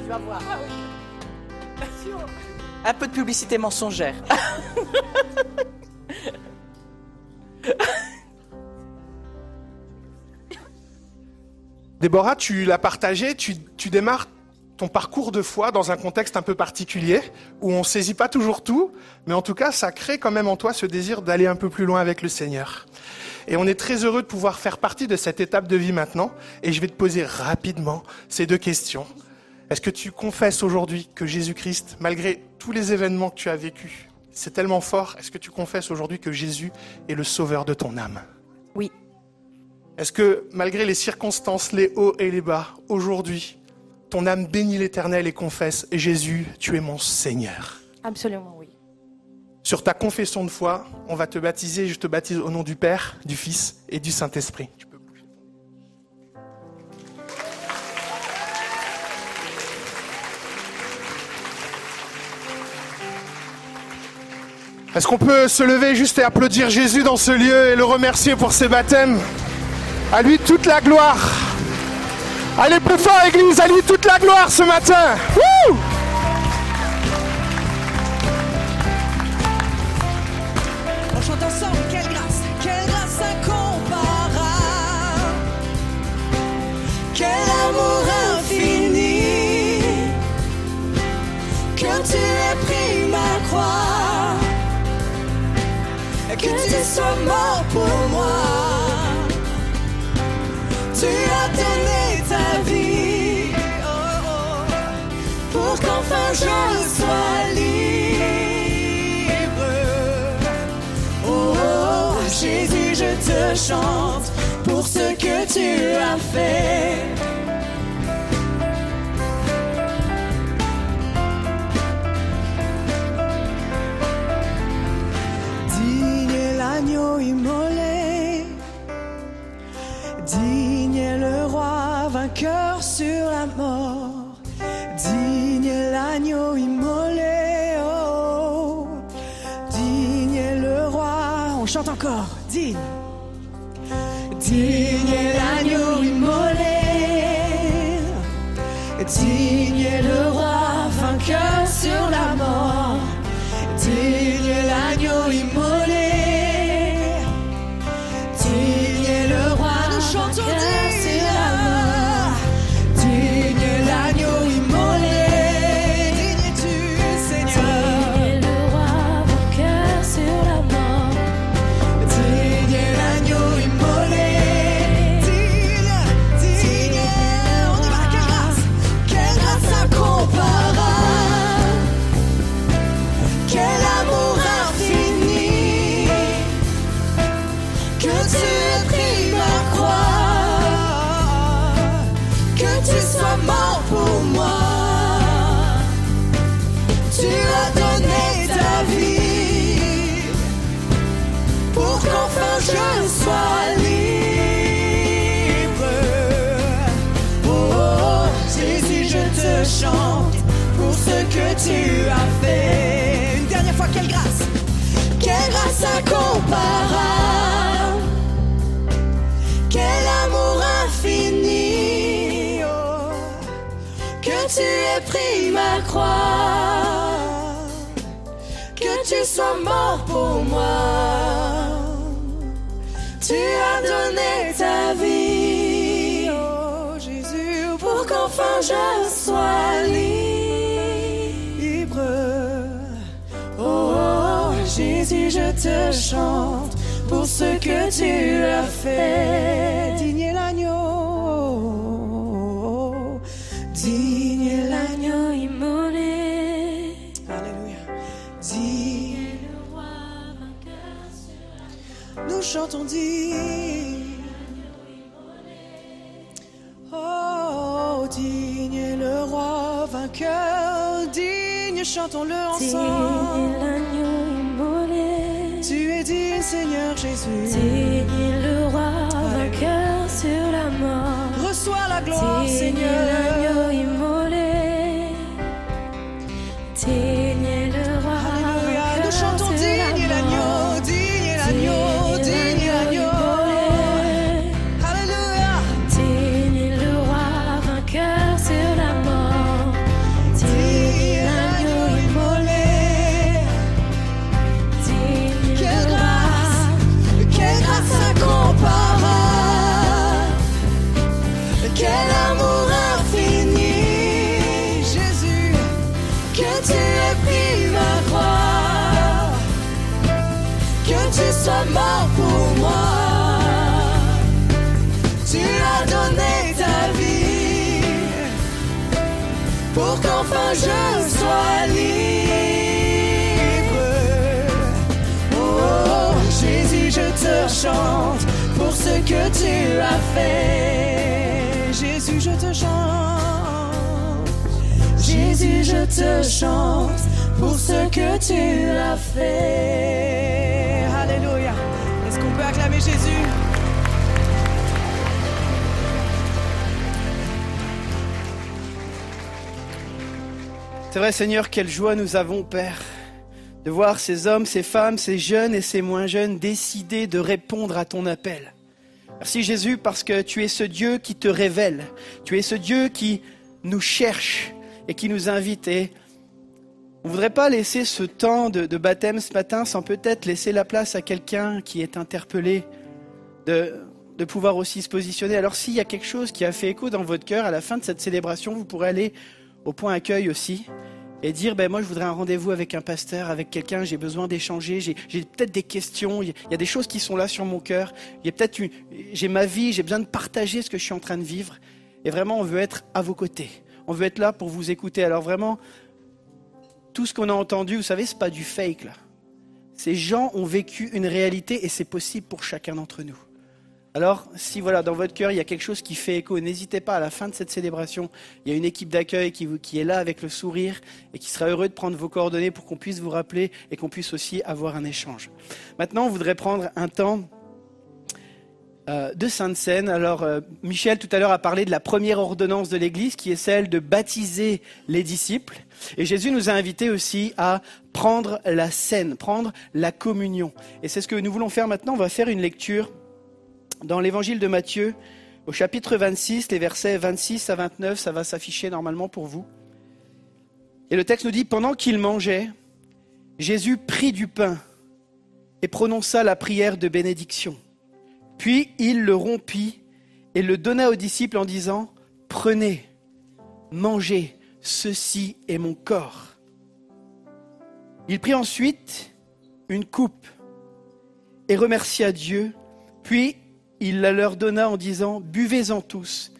vas voir. Un peu de publicité mensongère. Déborah, tu l'as partagé, tu, démarres ton parcours de foi dans un contexte un peu particulier, où on ne saisit pas toujours tout, mais en tout cas, ça crée quand même en toi ce désir d'aller un peu plus loin avec le Seigneur. Et on est très heureux de pouvoir faire partie de cette étape de vie maintenant. Et je vais te poser rapidement ces deux questions. Est-ce que tu confesses aujourd'hui que Jésus-Christ, malgré tous les événements que tu as vécus, c'est tellement fort, est-ce que tu confesses aujourd'hui que Jésus est le sauveur de ton âme? Oui. Est-ce que malgré les circonstances, les hauts et les bas, aujourd'hui, ton âme bénit l'Éternel et confesse Jésus, tu es mon Seigneur Absolument oui. Sur ta confession de foi, on va te baptiser, je te baptise au nom du Père, du Fils et du Saint-Esprit. Est-ce qu'on peut se lever juste et applaudir Jésus dans ce lieu et le remercier pour ses baptêmes? À lui toute la gloire. Allez plus fort, Église, à lui toute la gloire ce matin. Wouh! On chante ensemble, quelle grâce, quelle grâce incomparable, quel amour infini, que tu aies pris ma croix, que tu sois mort pour moi, chante pour ce que tu as fait. Digne l'agneau immolé, digne le roi vainqueur sur la mort, digne l'agneau immolé, oh, digne le roi, on chante encore, digne. Digne est l'agneau immolé, que tu sois mort pour moi. Tu as donné ta vie, oh Jésus, pour qu'enfin je sois libre. Oh, oh, Jésus, je te chante pour ce que tu as fait. Est chantons digne. Oh, digne le roi vainqueur, digne, chantons-le ensemble. Digne. Tu es digne, Seigneur Jésus. Digne le roi vainqueur sur la mort. Reçois la gloire, Seigneur. Jésus, je te chante. Jésus, je te chante pour ce que tu as fait. Alléluia. Est-ce qu'on peut acclamer Jésus? C'est vrai, Seigneur, quelle joie nous avons, Père, de voir ces hommes, ces femmes, ces jeunes et ces moins jeunes décider de répondre à ton appel. Merci Jésus parce que tu es ce Dieu qui te révèle, tu es ce Dieu qui nous cherche et qui nous invite. Et on ne voudrait pas laisser ce temps de, baptême ce matin sans peut-être laisser la place à quelqu'un qui est interpellé de, de pouvoir aussi se positionner. Alors s'il y a quelque chose qui a fait écho dans votre cœur, à la fin de cette célébration, vous pourrez aller au point accueil aussi et dire ben moi je voudrais un rendez-vous avec un pasteur, avec quelqu'un, j'ai besoin d'échanger, j'ai, peut-être des questions, il y, a, il y a des choses qui sont là sur mon cœur, il y a peut-être une, j'ai ma vie, j'ai besoin de partager ce que je suis en train de vivre et vraiment on veut être à vos côtés. On veut être là pour vous écouter. Alors vraiment tout ce qu'on a entendu, vous savez, c'est pas du fake là. Ces gens ont vécu une réalité et c'est possible pour chacun d'entre nous. Alors, si voilà, dans votre cœur, il y a quelque chose qui fait écho, n'hésitez pas, à la fin de cette célébration, il y a une équipe d'accueil qui, qui est là avec le sourire et qui sera heureux de prendre vos coordonnées pour qu'on puisse vous rappeler et qu'on puisse aussi avoir un échange. Maintenant, on voudrait prendre un temps euh, de Sainte Seine. Alors, euh, Michel tout à l'heure a parlé de la première ordonnance de l'Église, qui est celle de baptiser les disciples. Et Jésus nous a invités aussi à prendre la scène, prendre la communion. Et c'est ce que nous voulons faire maintenant. On va faire une lecture dans l'évangile de Matthieu, au chapitre 26, les versets 26 à 29, ça va s'afficher normalement pour vous. Et le texte nous dit, pendant qu'il mangeait, Jésus prit du pain et prononça la prière de bénédiction. Puis il le rompit et le donna aux disciples en disant, Prenez, mangez, ceci est mon corps. Il prit ensuite une coupe et remercia Dieu, puis il la leur donna en disant, Buvez-en tous,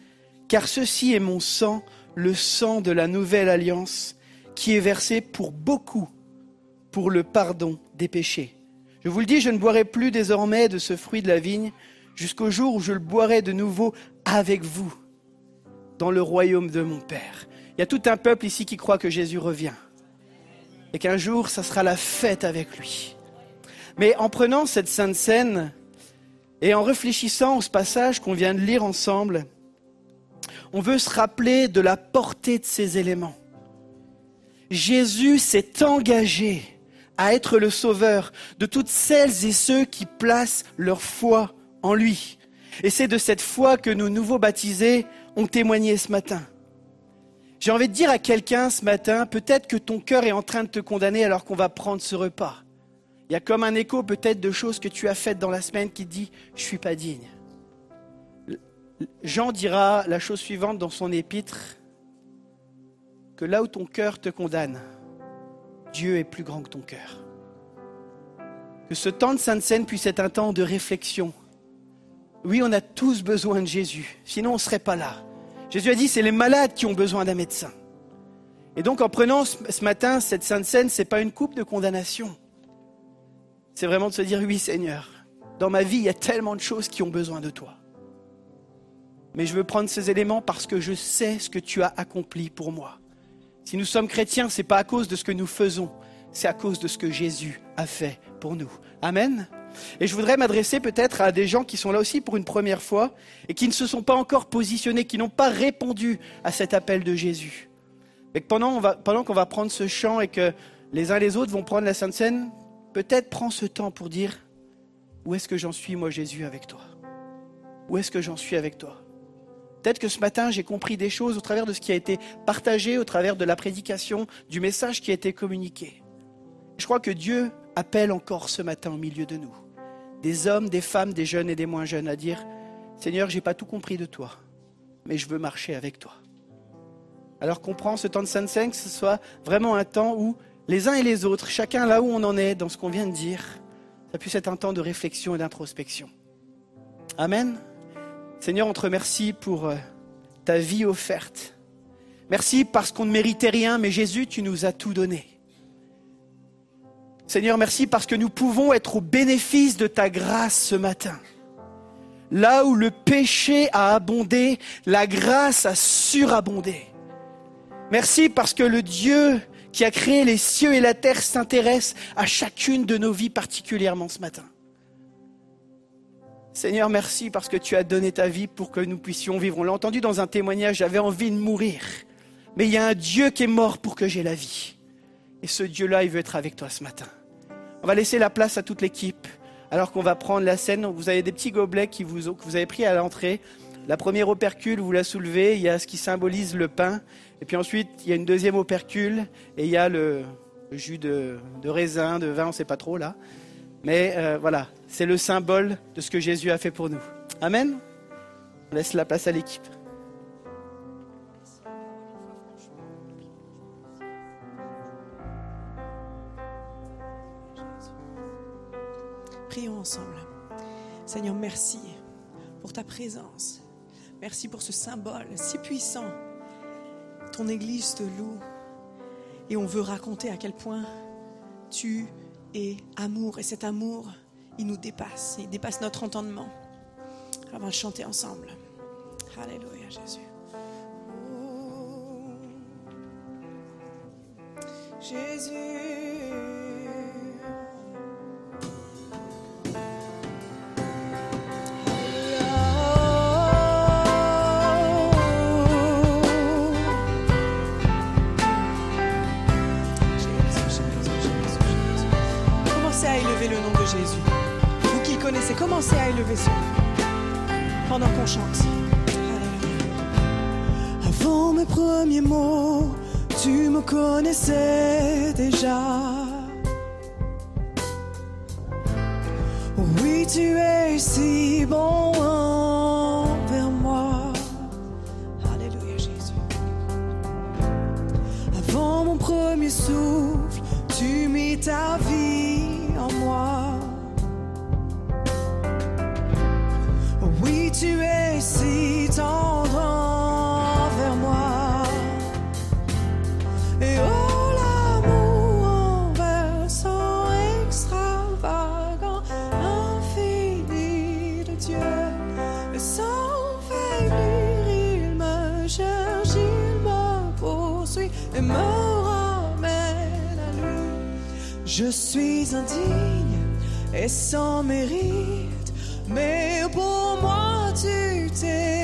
car ceci est mon sang, le sang de la nouvelle alliance, qui est versé pour beaucoup, pour le pardon des péchés. Je vous le dis, je ne boirai plus désormais de ce fruit de la vigne, jusqu'au jour où je le boirai de nouveau avec vous, dans le royaume de mon Père. Il y a tout un peuple ici qui croit que Jésus revient, et qu'un jour, ça sera la fête avec lui. Mais en prenant cette sainte scène, et en réfléchissant au passage qu'on vient de lire ensemble, on veut se rappeler de la portée de ces éléments. Jésus s'est engagé à être le sauveur de toutes celles et ceux qui placent leur foi en lui. Et c'est de cette foi que nos nouveaux baptisés ont témoigné ce matin. J'ai envie de dire à quelqu'un ce matin, peut-être que ton cœur est en train de te condamner alors qu'on va prendre ce repas. Il y a comme un écho peut-être de choses que tu as faites dans la semaine qui dit je suis pas digne. Jean dira la chose suivante dans son épître que là où ton cœur te condamne, Dieu est plus grand que ton cœur. Que ce temps de Sainte Seine puisse être un temps de réflexion. Oui, on a tous besoin de Jésus, sinon on ne serait pas là. Jésus a dit c'est les malades qui ont besoin d'un médecin. Et donc en prenant ce ce matin cette Sainte Seine, ce n'est pas une coupe de condamnation. C'est vraiment de se dire oui Seigneur, dans ma vie il y a tellement de choses qui ont besoin de toi. Mais je veux prendre ces éléments parce que je sais ce que tu as accompli pour moi. Si nous sommes chrétiens, ce n'est pas à cause de ce que nous faisons, c'est à cause de ce que Jésus a fait pour nous. Amen. Et je voudrais m'adresser peut-être à des gens qui sont là aussi pour une première fois et qui ne se sont pas encore positionnés, qui n'ont pas répondu à cet appel de Jésus. Et pendant, on va- qu'on va prendre ce chant et que les uns les autres vont prendre la Sainte Seine, peut-être prends ce temps pour dire où est-ce que j'en suis, moi Jésus, avec toi? Où est-ce que j'en suis avec toi? Peut-être que ce matin, j'ai compris des choses au travers de ce qui a été partagé, au travers de la prédication, du message qui a été communiqué. Je crois que Dieu appelle encore ce matin au milieu de nous des hommes, des femmes, des jeunes et des moins jeunes à dire Seigneur, j'ai pas tout compris de toi, mais je veux marcher avec toi. Alors qu'on prend ce temps de Sainte Seine, que ce soit vraiment un temps où les uns et les autres, chacun là où on en est dans ce qu'on vient de dire, ça puisse être un temps de réflexion et d'introspection. Amen. Seigneur, on te remercie pour euh, ta vie offerte. Merci parce qu'on ne méritait rien, mais Jésus, tu nous as tout donné. Seigneur, merci parce que nous pouvons être au bénéfice de ta grâce ce matin. Là où le péché a abondé, la grâce a surabondé. Merci parce que le Dieu qui a créé les cieux et la terre s'intéresse à chacune de nos vies particulièrement ce matin. Seigneur, merci parce que tu as donné ta vie pour que nous puissions vivre. On l'a entendu dans un témoignage, j'avais envie de mourir. Mais il y a un Dieu qui est mort pour que j'ai la vie. Et ce Dieu-là, il veut être avec toi ce matin. On va laisser la place à toute l'équipe alors qu'on va prendre la scène. Vous avez des petits gobelets que vous avez pris à l'entrée. La première opercule, vous la soulevez, il y a ce qui symbolise le pain. Et puis ensuite, il y a une deuxième opercule et il y a le, jus de, raisin, de vin, on ne sait pas trop là. Mais euh, voilà, c'est le symbole de ce que Jésus a fait pour nous. Amen. On laisse la place à l'équipe. Prions ensemble. Seigneur, merci pour ta présence. Merci pour ce symbole si puissant. Ton Église te loue. Et on veut raconter à quel point tu es amour. Et cet amour, il nous dépasse. Il dépasse notre entendement. On va chanter ensemble. Alléluia, Jésus. Jésus. Vous qui connaissez, commencez à élever son nom pendant qu'on chante. Avant mes premiers mots, tu me connaissais déjà. Oui, tu es si bon envers moi. Alléluia, Jésus. Avant mon premier souffle, tu mis ta vie Je suis indigne et sans mérite, mais pour moi tu t'es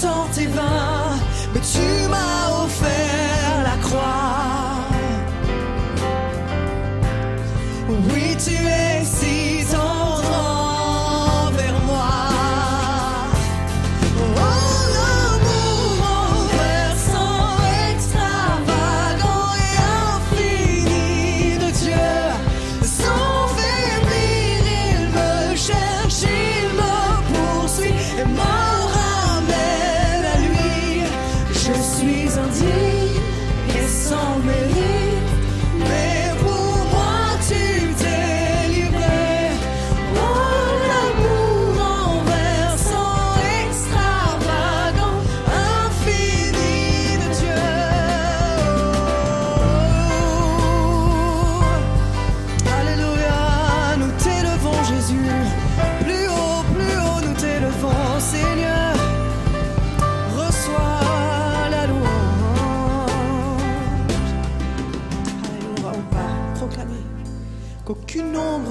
sentais vain, mais tu m'as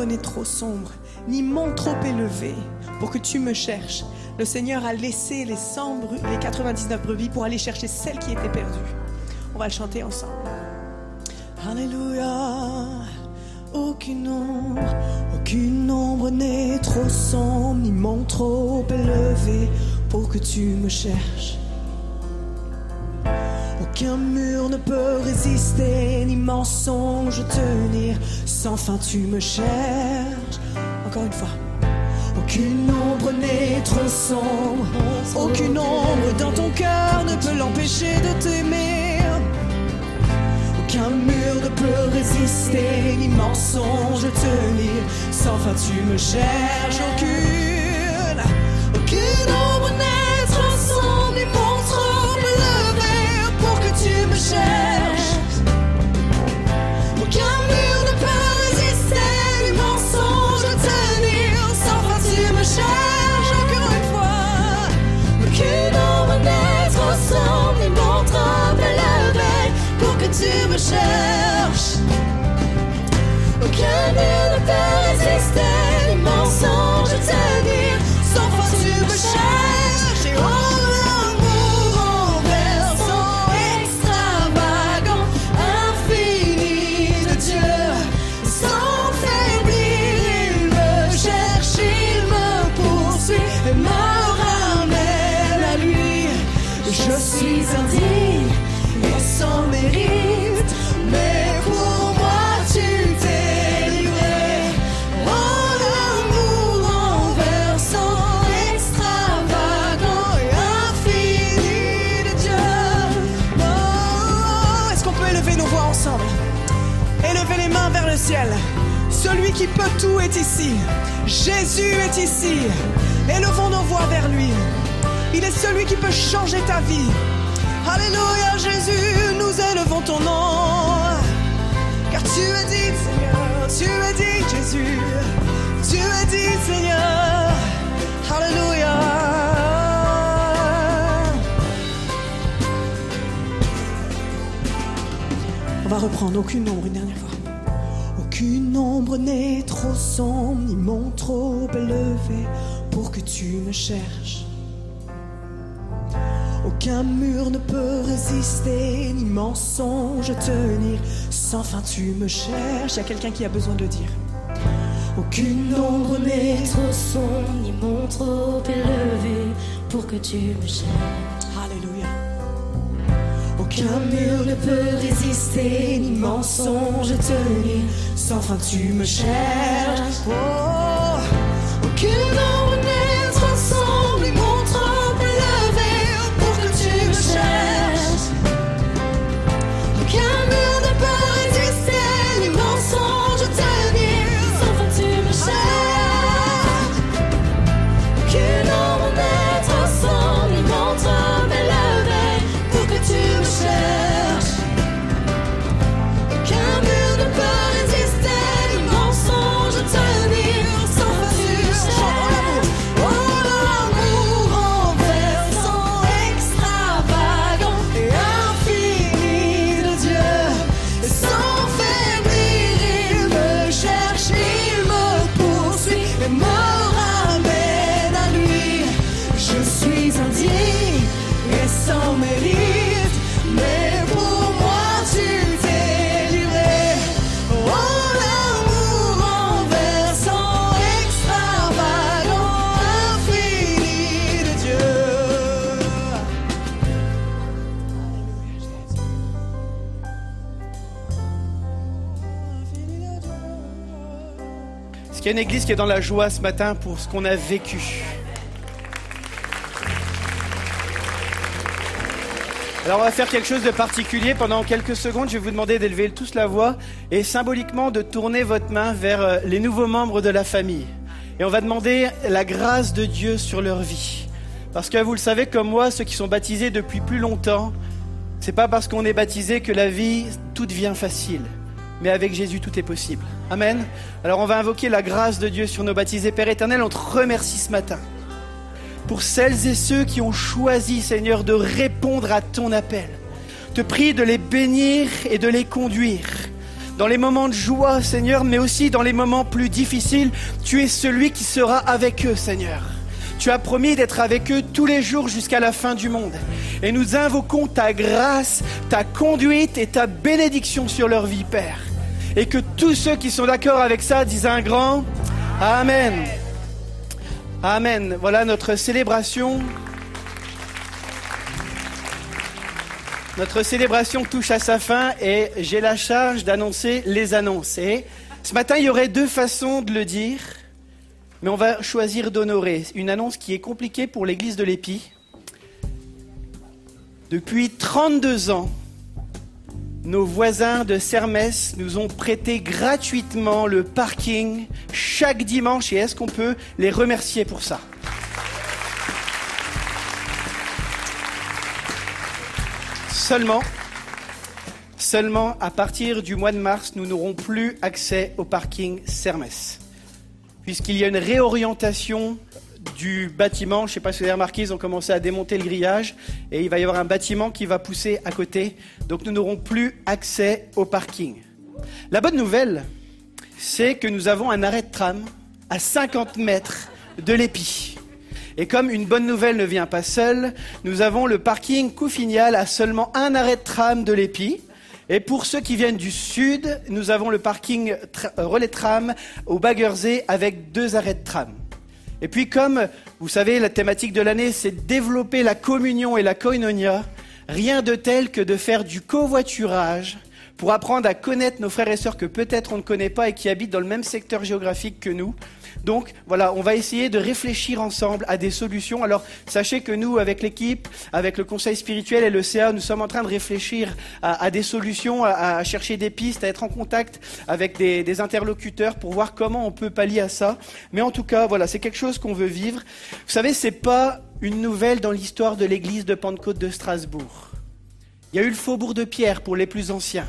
n'est trop sombre, ni monde trop élevé pour que tu me cherches, Le Seigneur a laissé les, 100 bru- les 99 brebis pour aller chercher celle qui était perdue. On va le chanter ensemble. Alléluia. Aucune ombre, aucune ombre n'est trop sombre, ni mon trop élevé pour que tu me cherches. Aucun mur ne peut résister, ni mensonge tenir. Sans fin, tu me cherches. Encore une fois. Aucune ombre n'est trop sombre. Aucune ombre dans ton cœur ne peut l'empêcher de t'aimer. Aucun mur ne peut résister, ni mensonge tenir. Sans fin, tu me cherches. Aucune, tu me cherches. Aucun mur ne ciel. Celui qui peut tout est ici. Jésus est ici. Élevons nos voix vers lui. Il est celui qui peut changer ta vie. Alléluia Jésus, nous élevons ton nom. Car tu es dit Seigneur, tu es dit Jésus. Tu es dit Seigneur. Alléluia. On va reprendre aucune ombre une dernière fois. Aucune ombre n'est trop sombre, ni mon trop élevé pour que tu me cherches. Aucun mur ne peut résister, ni mensonge tenir. Sans fin, tu me cherches. Y a quelqu'un qui a besoin de dire. Aucune ombre n'est trop sombre, ni mon trop élevé pour que tu me cherches. Aucun mur ne peut résister, ni mensonge tenir. Sans fin, tu me cherches. Oh, aucune y a une église qui est dans la joie ce matin pour ce qu'on a vécu Alors on va faire quelque chose de particulier. Pendant quelques secondes, je vais vous demander d'élever tous la voix et symboliquement de tourner votre main vers euh, les nouveaux membres de la famille. Et on va demander la grâce de Dieu sur leur vie. Parce que vous le savez comme moi, ceux qui sont baptisés depuis plus longtemps, c'est pas parce qu'on est baptisé que la vie tout devient facile. Mais avec Jésus, tout est possible. Amen. Alors on va invoquer la grâce de Dieu sur nos baptisés. Père éternel, on te remercie ce matin pour celles et ceux qui ont choisi, Seigneur, de répondre à ton appel. Te prie de les bénir et de les conduire. Dans les moments de joie, Seigneur, mais aussi dans les moments plus difficiles, tu es celui qui sera avec eux, Seigneur. Tu as promis d'être avec eux tous les jours jusqu'à la fin du monde. Et nous invoquons ta grâce, ta conduite et ta bénédiction sur leur vie, Père. Et que tous ceux qui sont d'accord avec ça disent un grand Amen. Amen. Voilà notre célébration. Notre célébration touche à sa fin et j'ai la charge d'annoncer les annonces. Ce matin, il y aurait deux façons de le dire, mais on va choisir d'honorer. Une annonce qui est compliquée pour l'église de l'Épi. Depuis 32 ans, nos voisins de Sermès nous ont prêté gratuitement le parking chaque dimanche et est-ce qu'on peut les remercier pour ça? Seulement, à partir du mois de mars, nous n'aurons plus accès au parking Sermès. Puisqu'il y a une réorientation du bâtiment, je ne sais pas si vous avez remarqué, ils ont commencé à démonter le grillage et il va y avoir un bâtiment qui va pousser à côté. Donc nous n'aurons plus accès au parking. La bonne nouvelle, c'est que nous avons un arrêt de tram à 50 mètres de l'épi. Et comme une bonne nouvelle ne vient pas seule, nous avons le parking Couffignal à seulement un arrêt de tram de l'Épi. Et pour ceux qui viennent du sud, nous avons le parking euh, relais tram au Baggersee avec deux arrêts de tram. Et puis comme vous savez, la thématique de l'année, c'est développer la communion et la koinonia, rien de tel que de faire du covoiturage pour apprendre à connaître nos frères et sœurs que peut-être on ne connaît pas et qui habitent dans le même secteur géographique que nous. Donc voilà, on va essayer de réfléchir ensemble à des solutions. Alors sachez que nous, avec l'équipe, avec le conseil spirituel et le CA, nous sommes en train de réfléchir à, des solutions, à, chercher des pistes, à être en contact avec des, interlocuteurs pour voir comment on peut pallier à ça. Mais en tout cas, voilà, c'est quelque chose qu'on veut vivre. Vous savez, c'est pas une nouvelle dans l'histoire de l'église de Pentecôte de Strasbourg. Il y a eu le faubourg de Pierre pour les plus anciens.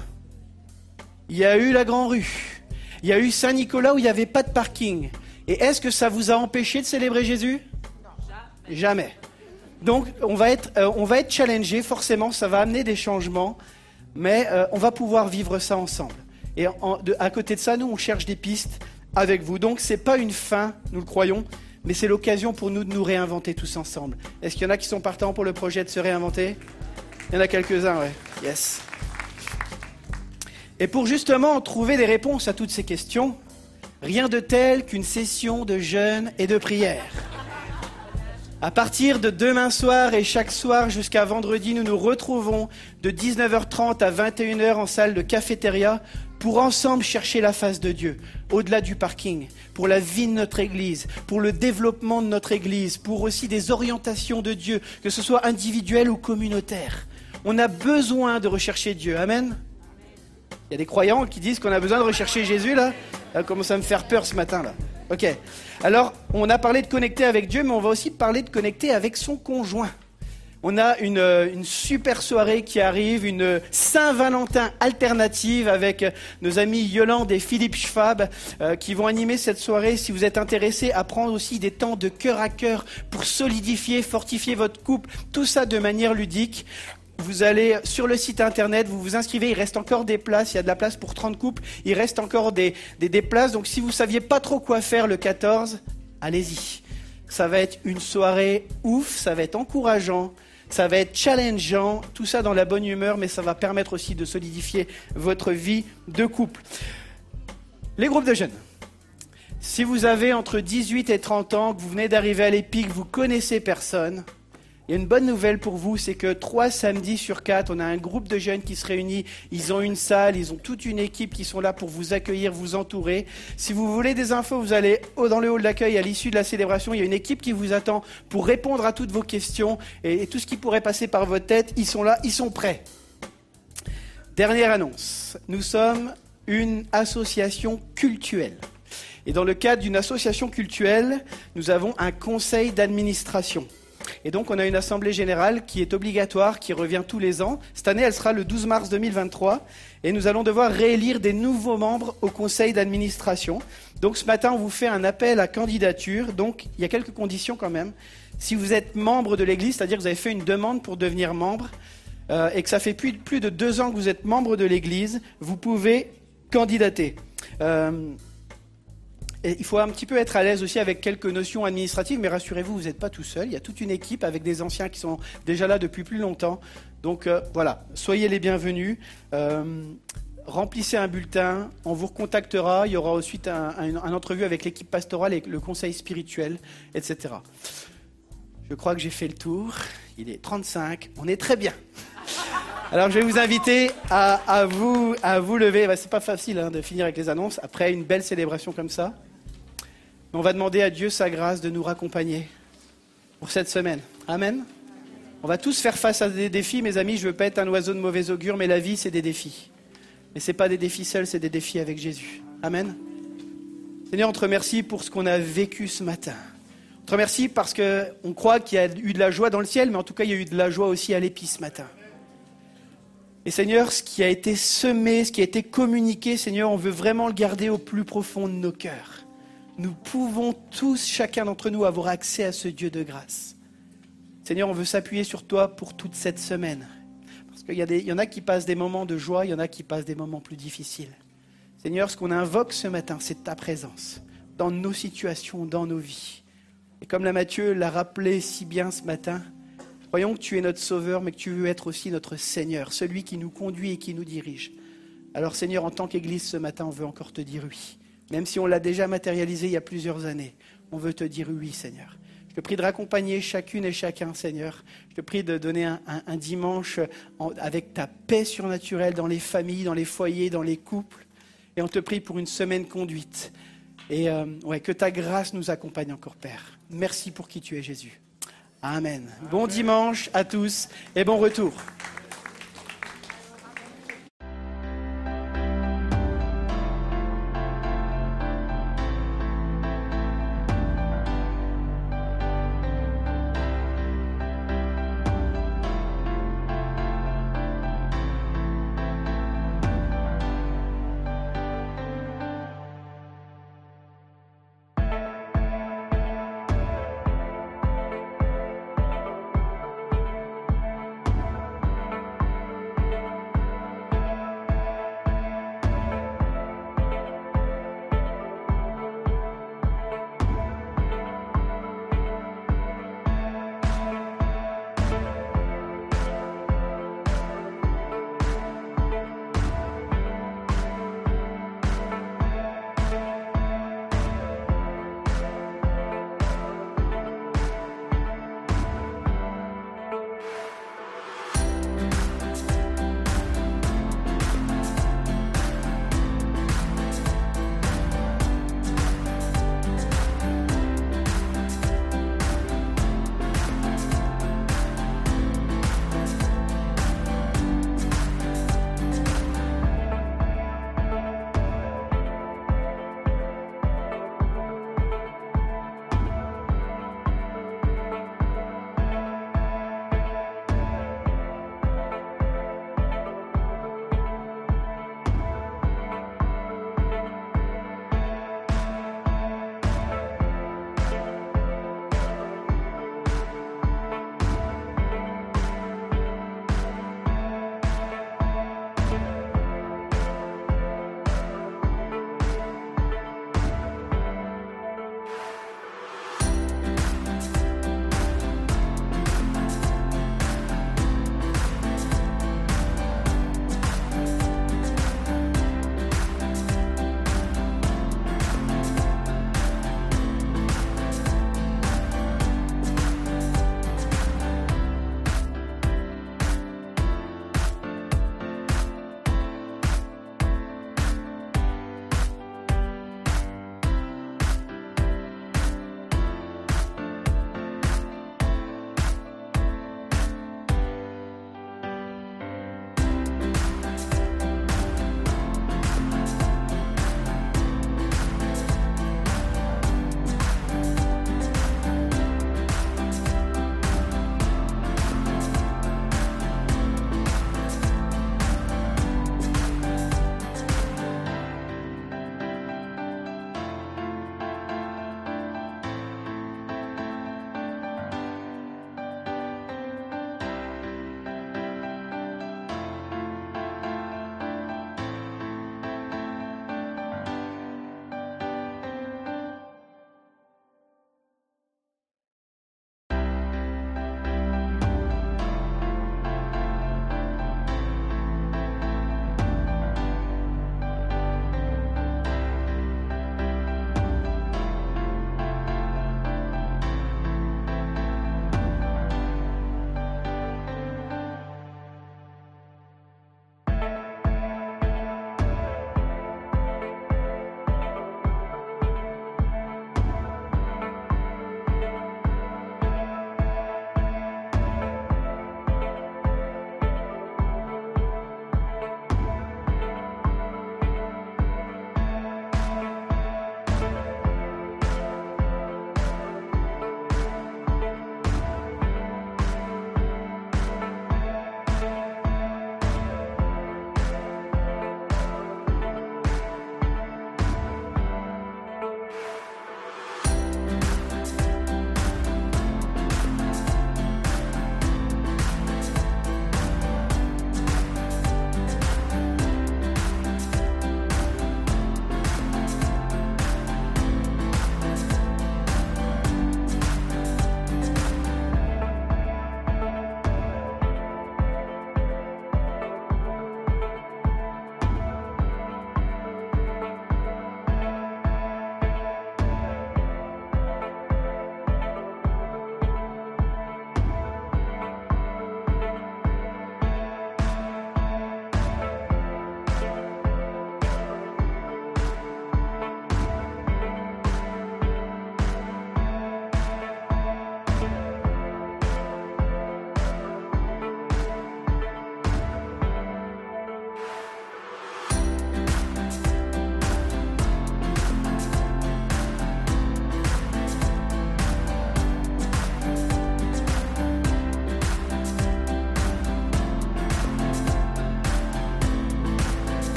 Il y a eu la Grand Rue. Il y a eu Saint-Nicolas où il n'y avait pas de parking. Et est-ce que ça vous a empêché de célébrer Jésus? Jamais. Donc on va être, euh, on va être challengé, forcément, ça va amener des changements, mais euh, on va pouvoir vivre ça ensemble. Et en- de- à côté de ça, nous, on cherche des pistes avec vous. Donc c'est pas une fin, nous le croyons, mais c'est l'occasion pour nous de nous réinventer tous ensemble. Est-ce qu'il y en a qui sont partants pour le projet de se réinventer? Il y en a quelques-uns, ouais. Yes. Et pour justement trouver des réponses à toutes ces questions, rien de tel qu'une session de jeûne et de prière. À partir de demain soir et chaque soir jusqu'à vendredi, nous nous retrouvons de 19h30 à 21h en salle de cafétéria pour ensemble chercher la face de Dieu, au-delà du parking, pour la vie de notre Église, pour le développement de notre Église, pour aussi des orientations de Dieu, que ce soit individuelles ou communautaires. On a besoin de rechercher Dieu. Amen. Il y a des croyants qui disent qu'on a besoin de rechercher Jésus là. Ça commence à me faire peur ce matin là. Ok. Alors, on a parlé de connecter avec Dieu, mais on va aussi parler de connecter avec son conjoint. On a une, euh, super soirée qui arrive, une Saint-Valentin alternative avec euh, nos amis Yolande et Philippe Schwab euh, qui vont animer cette soirée. Si vous êtes intéressé à prendre aussi des temps de cœur à cœur pour solidifier, fortifier votre couple, tout ça de manière ludique. Vous allez sur le site internet, vous vous inscrivez, il reste encore des places, il y a de la place pour 30 couples, il reste encore des, des, places. Donc si vous saviez pas trop quoi faire le 14, allez-y. Ça va être une soirée ouf, ça va être encourageant, ça va être challengeant, tout ça dans la bonne humeur, mais ça va permettre aussi de solidifier votre vie de couple. Les groupes de jeunes. Si vous avez entre 18 et 30 ans, que vous venez d'arriver à l'EPIC, vous connaissez personne, il y a une bonne nouvelle pour vous, c'est que trois samedis sur quatre, on a un groupe de jeunes qui se réunit. Ils ont une salle, ils ont toute une équipe qui sont là pour vous accueillir, vous entourer. Si vous voulez des infos, vous allez dans le hall d'accueil à l'issue de la célébration. Il y a une équipe qui vous attend pour répondre à toutes vos questions et, et tout ce qui pourrait passer par votre tête. Ils sont là, ils sont prêts. Dernière annonce. Nous sommes une association cultuelle. Et dans le cadre d'une association cultuelle, nous avons un conseil d'administration. Et donc, on a une assemblée générale qui est obligatoire, qui revient tous les ans. Cette année, elle sera le 12 mars 2023. Et nous allons devoir réélire des nouveaux membres au conseil d'administration. Donc, ce matin, on vous fait un appel à candidature. Donc, il y a quelques conditions quand même. Si vous êtes membre de l'Église, c'est-à-dire que vous avez fait une demande pour devenir membre, euh, et que ça fait plus, de deux ans que vous êtes membre de l'Église, vous pouvez candidater. Euh, Il faut un petit peu être à l'aise aussi avec quelques notions administratives, mais rassurez-vous, vous n'êtes pas tout seul. Il y a toute une équipe avec des anciens qui sont déjà là depuis plus longtemps. Donc euh, voilà, soyez les bienvenus. Euh, remplissez un bulletin, on vous recontactera. Il y aura ensuite un, un entrevue avec l'équipe pastorale et le conseil spirituel, etc. Je crois que j'ai fait le tour. Il est 35, on est très bien. Alors je vais vous inviter à, vous, à vous lever. Bah, c'est pas facile hein, de finir avec les annonces après une belle célébration comme ça. On va demander à Dieu sa grâce de nous raccompagner pour cette semaine. Amen. On va tous faire face à des défis, mes amis. Je veux pas être un oiseau de mauvais augure, mais la vie, c'est des défis. Mais ce n'est pas des défis seuls, c'est des défis avec Jésus. Amen. Seigneur, on te remercie pour ce qu'on a vécu ce matin. On te remercie parce qu'on croit qu'il y a eu de la joie dans le ciel, mais en tout cas, il y a eu de la joie aussi à l'épi ce matin. Et Seigneur, ce qui a été semé, ce qui a été communiqué, Seigneur, on veut vraiment le garder au plus profond de nos cœurs. Nous pouvons tous, chacun d'entre nous, avoir accès à ce Dieu de grâce. Seigneur, on veut s'appuyer sur toi pour toute cette semaine. Parce qu'il y, y en a qui passent des moments de joie, il y en a qui passent des moments plus difficiles. Seigneur, ce qu'on invoque ce matin, c'est ta présence dans nos situations, dans nos vies. Et comme la Mathieu l'a rappelé si bien ce matin, Croyons que tu es notre Sauveur, mais que tu veux être aussi notre Seigneur, celui qui nous conduit et qui nous dirige. Alors Seigneur, en tant qu'Église ce matin, on veut encore te dire oui. Même si on l'a déjà matérialisé il y a plusieurs années, on veut te dire oui, Seigneur. Je te prie de raccompagner chacune et chacun, Seigneur. Je te prie de donner un, dimanche avec ta paix surnaturelle dans les familles, dans les foyers, dans les couples. Et on te prie pour une semaine conduite. Et euh, ouais, que ta grâce nous accompagne encore, Père. Merci pour qui tu es, Jésus. Amen. Bon dimanche à tous et bon retour.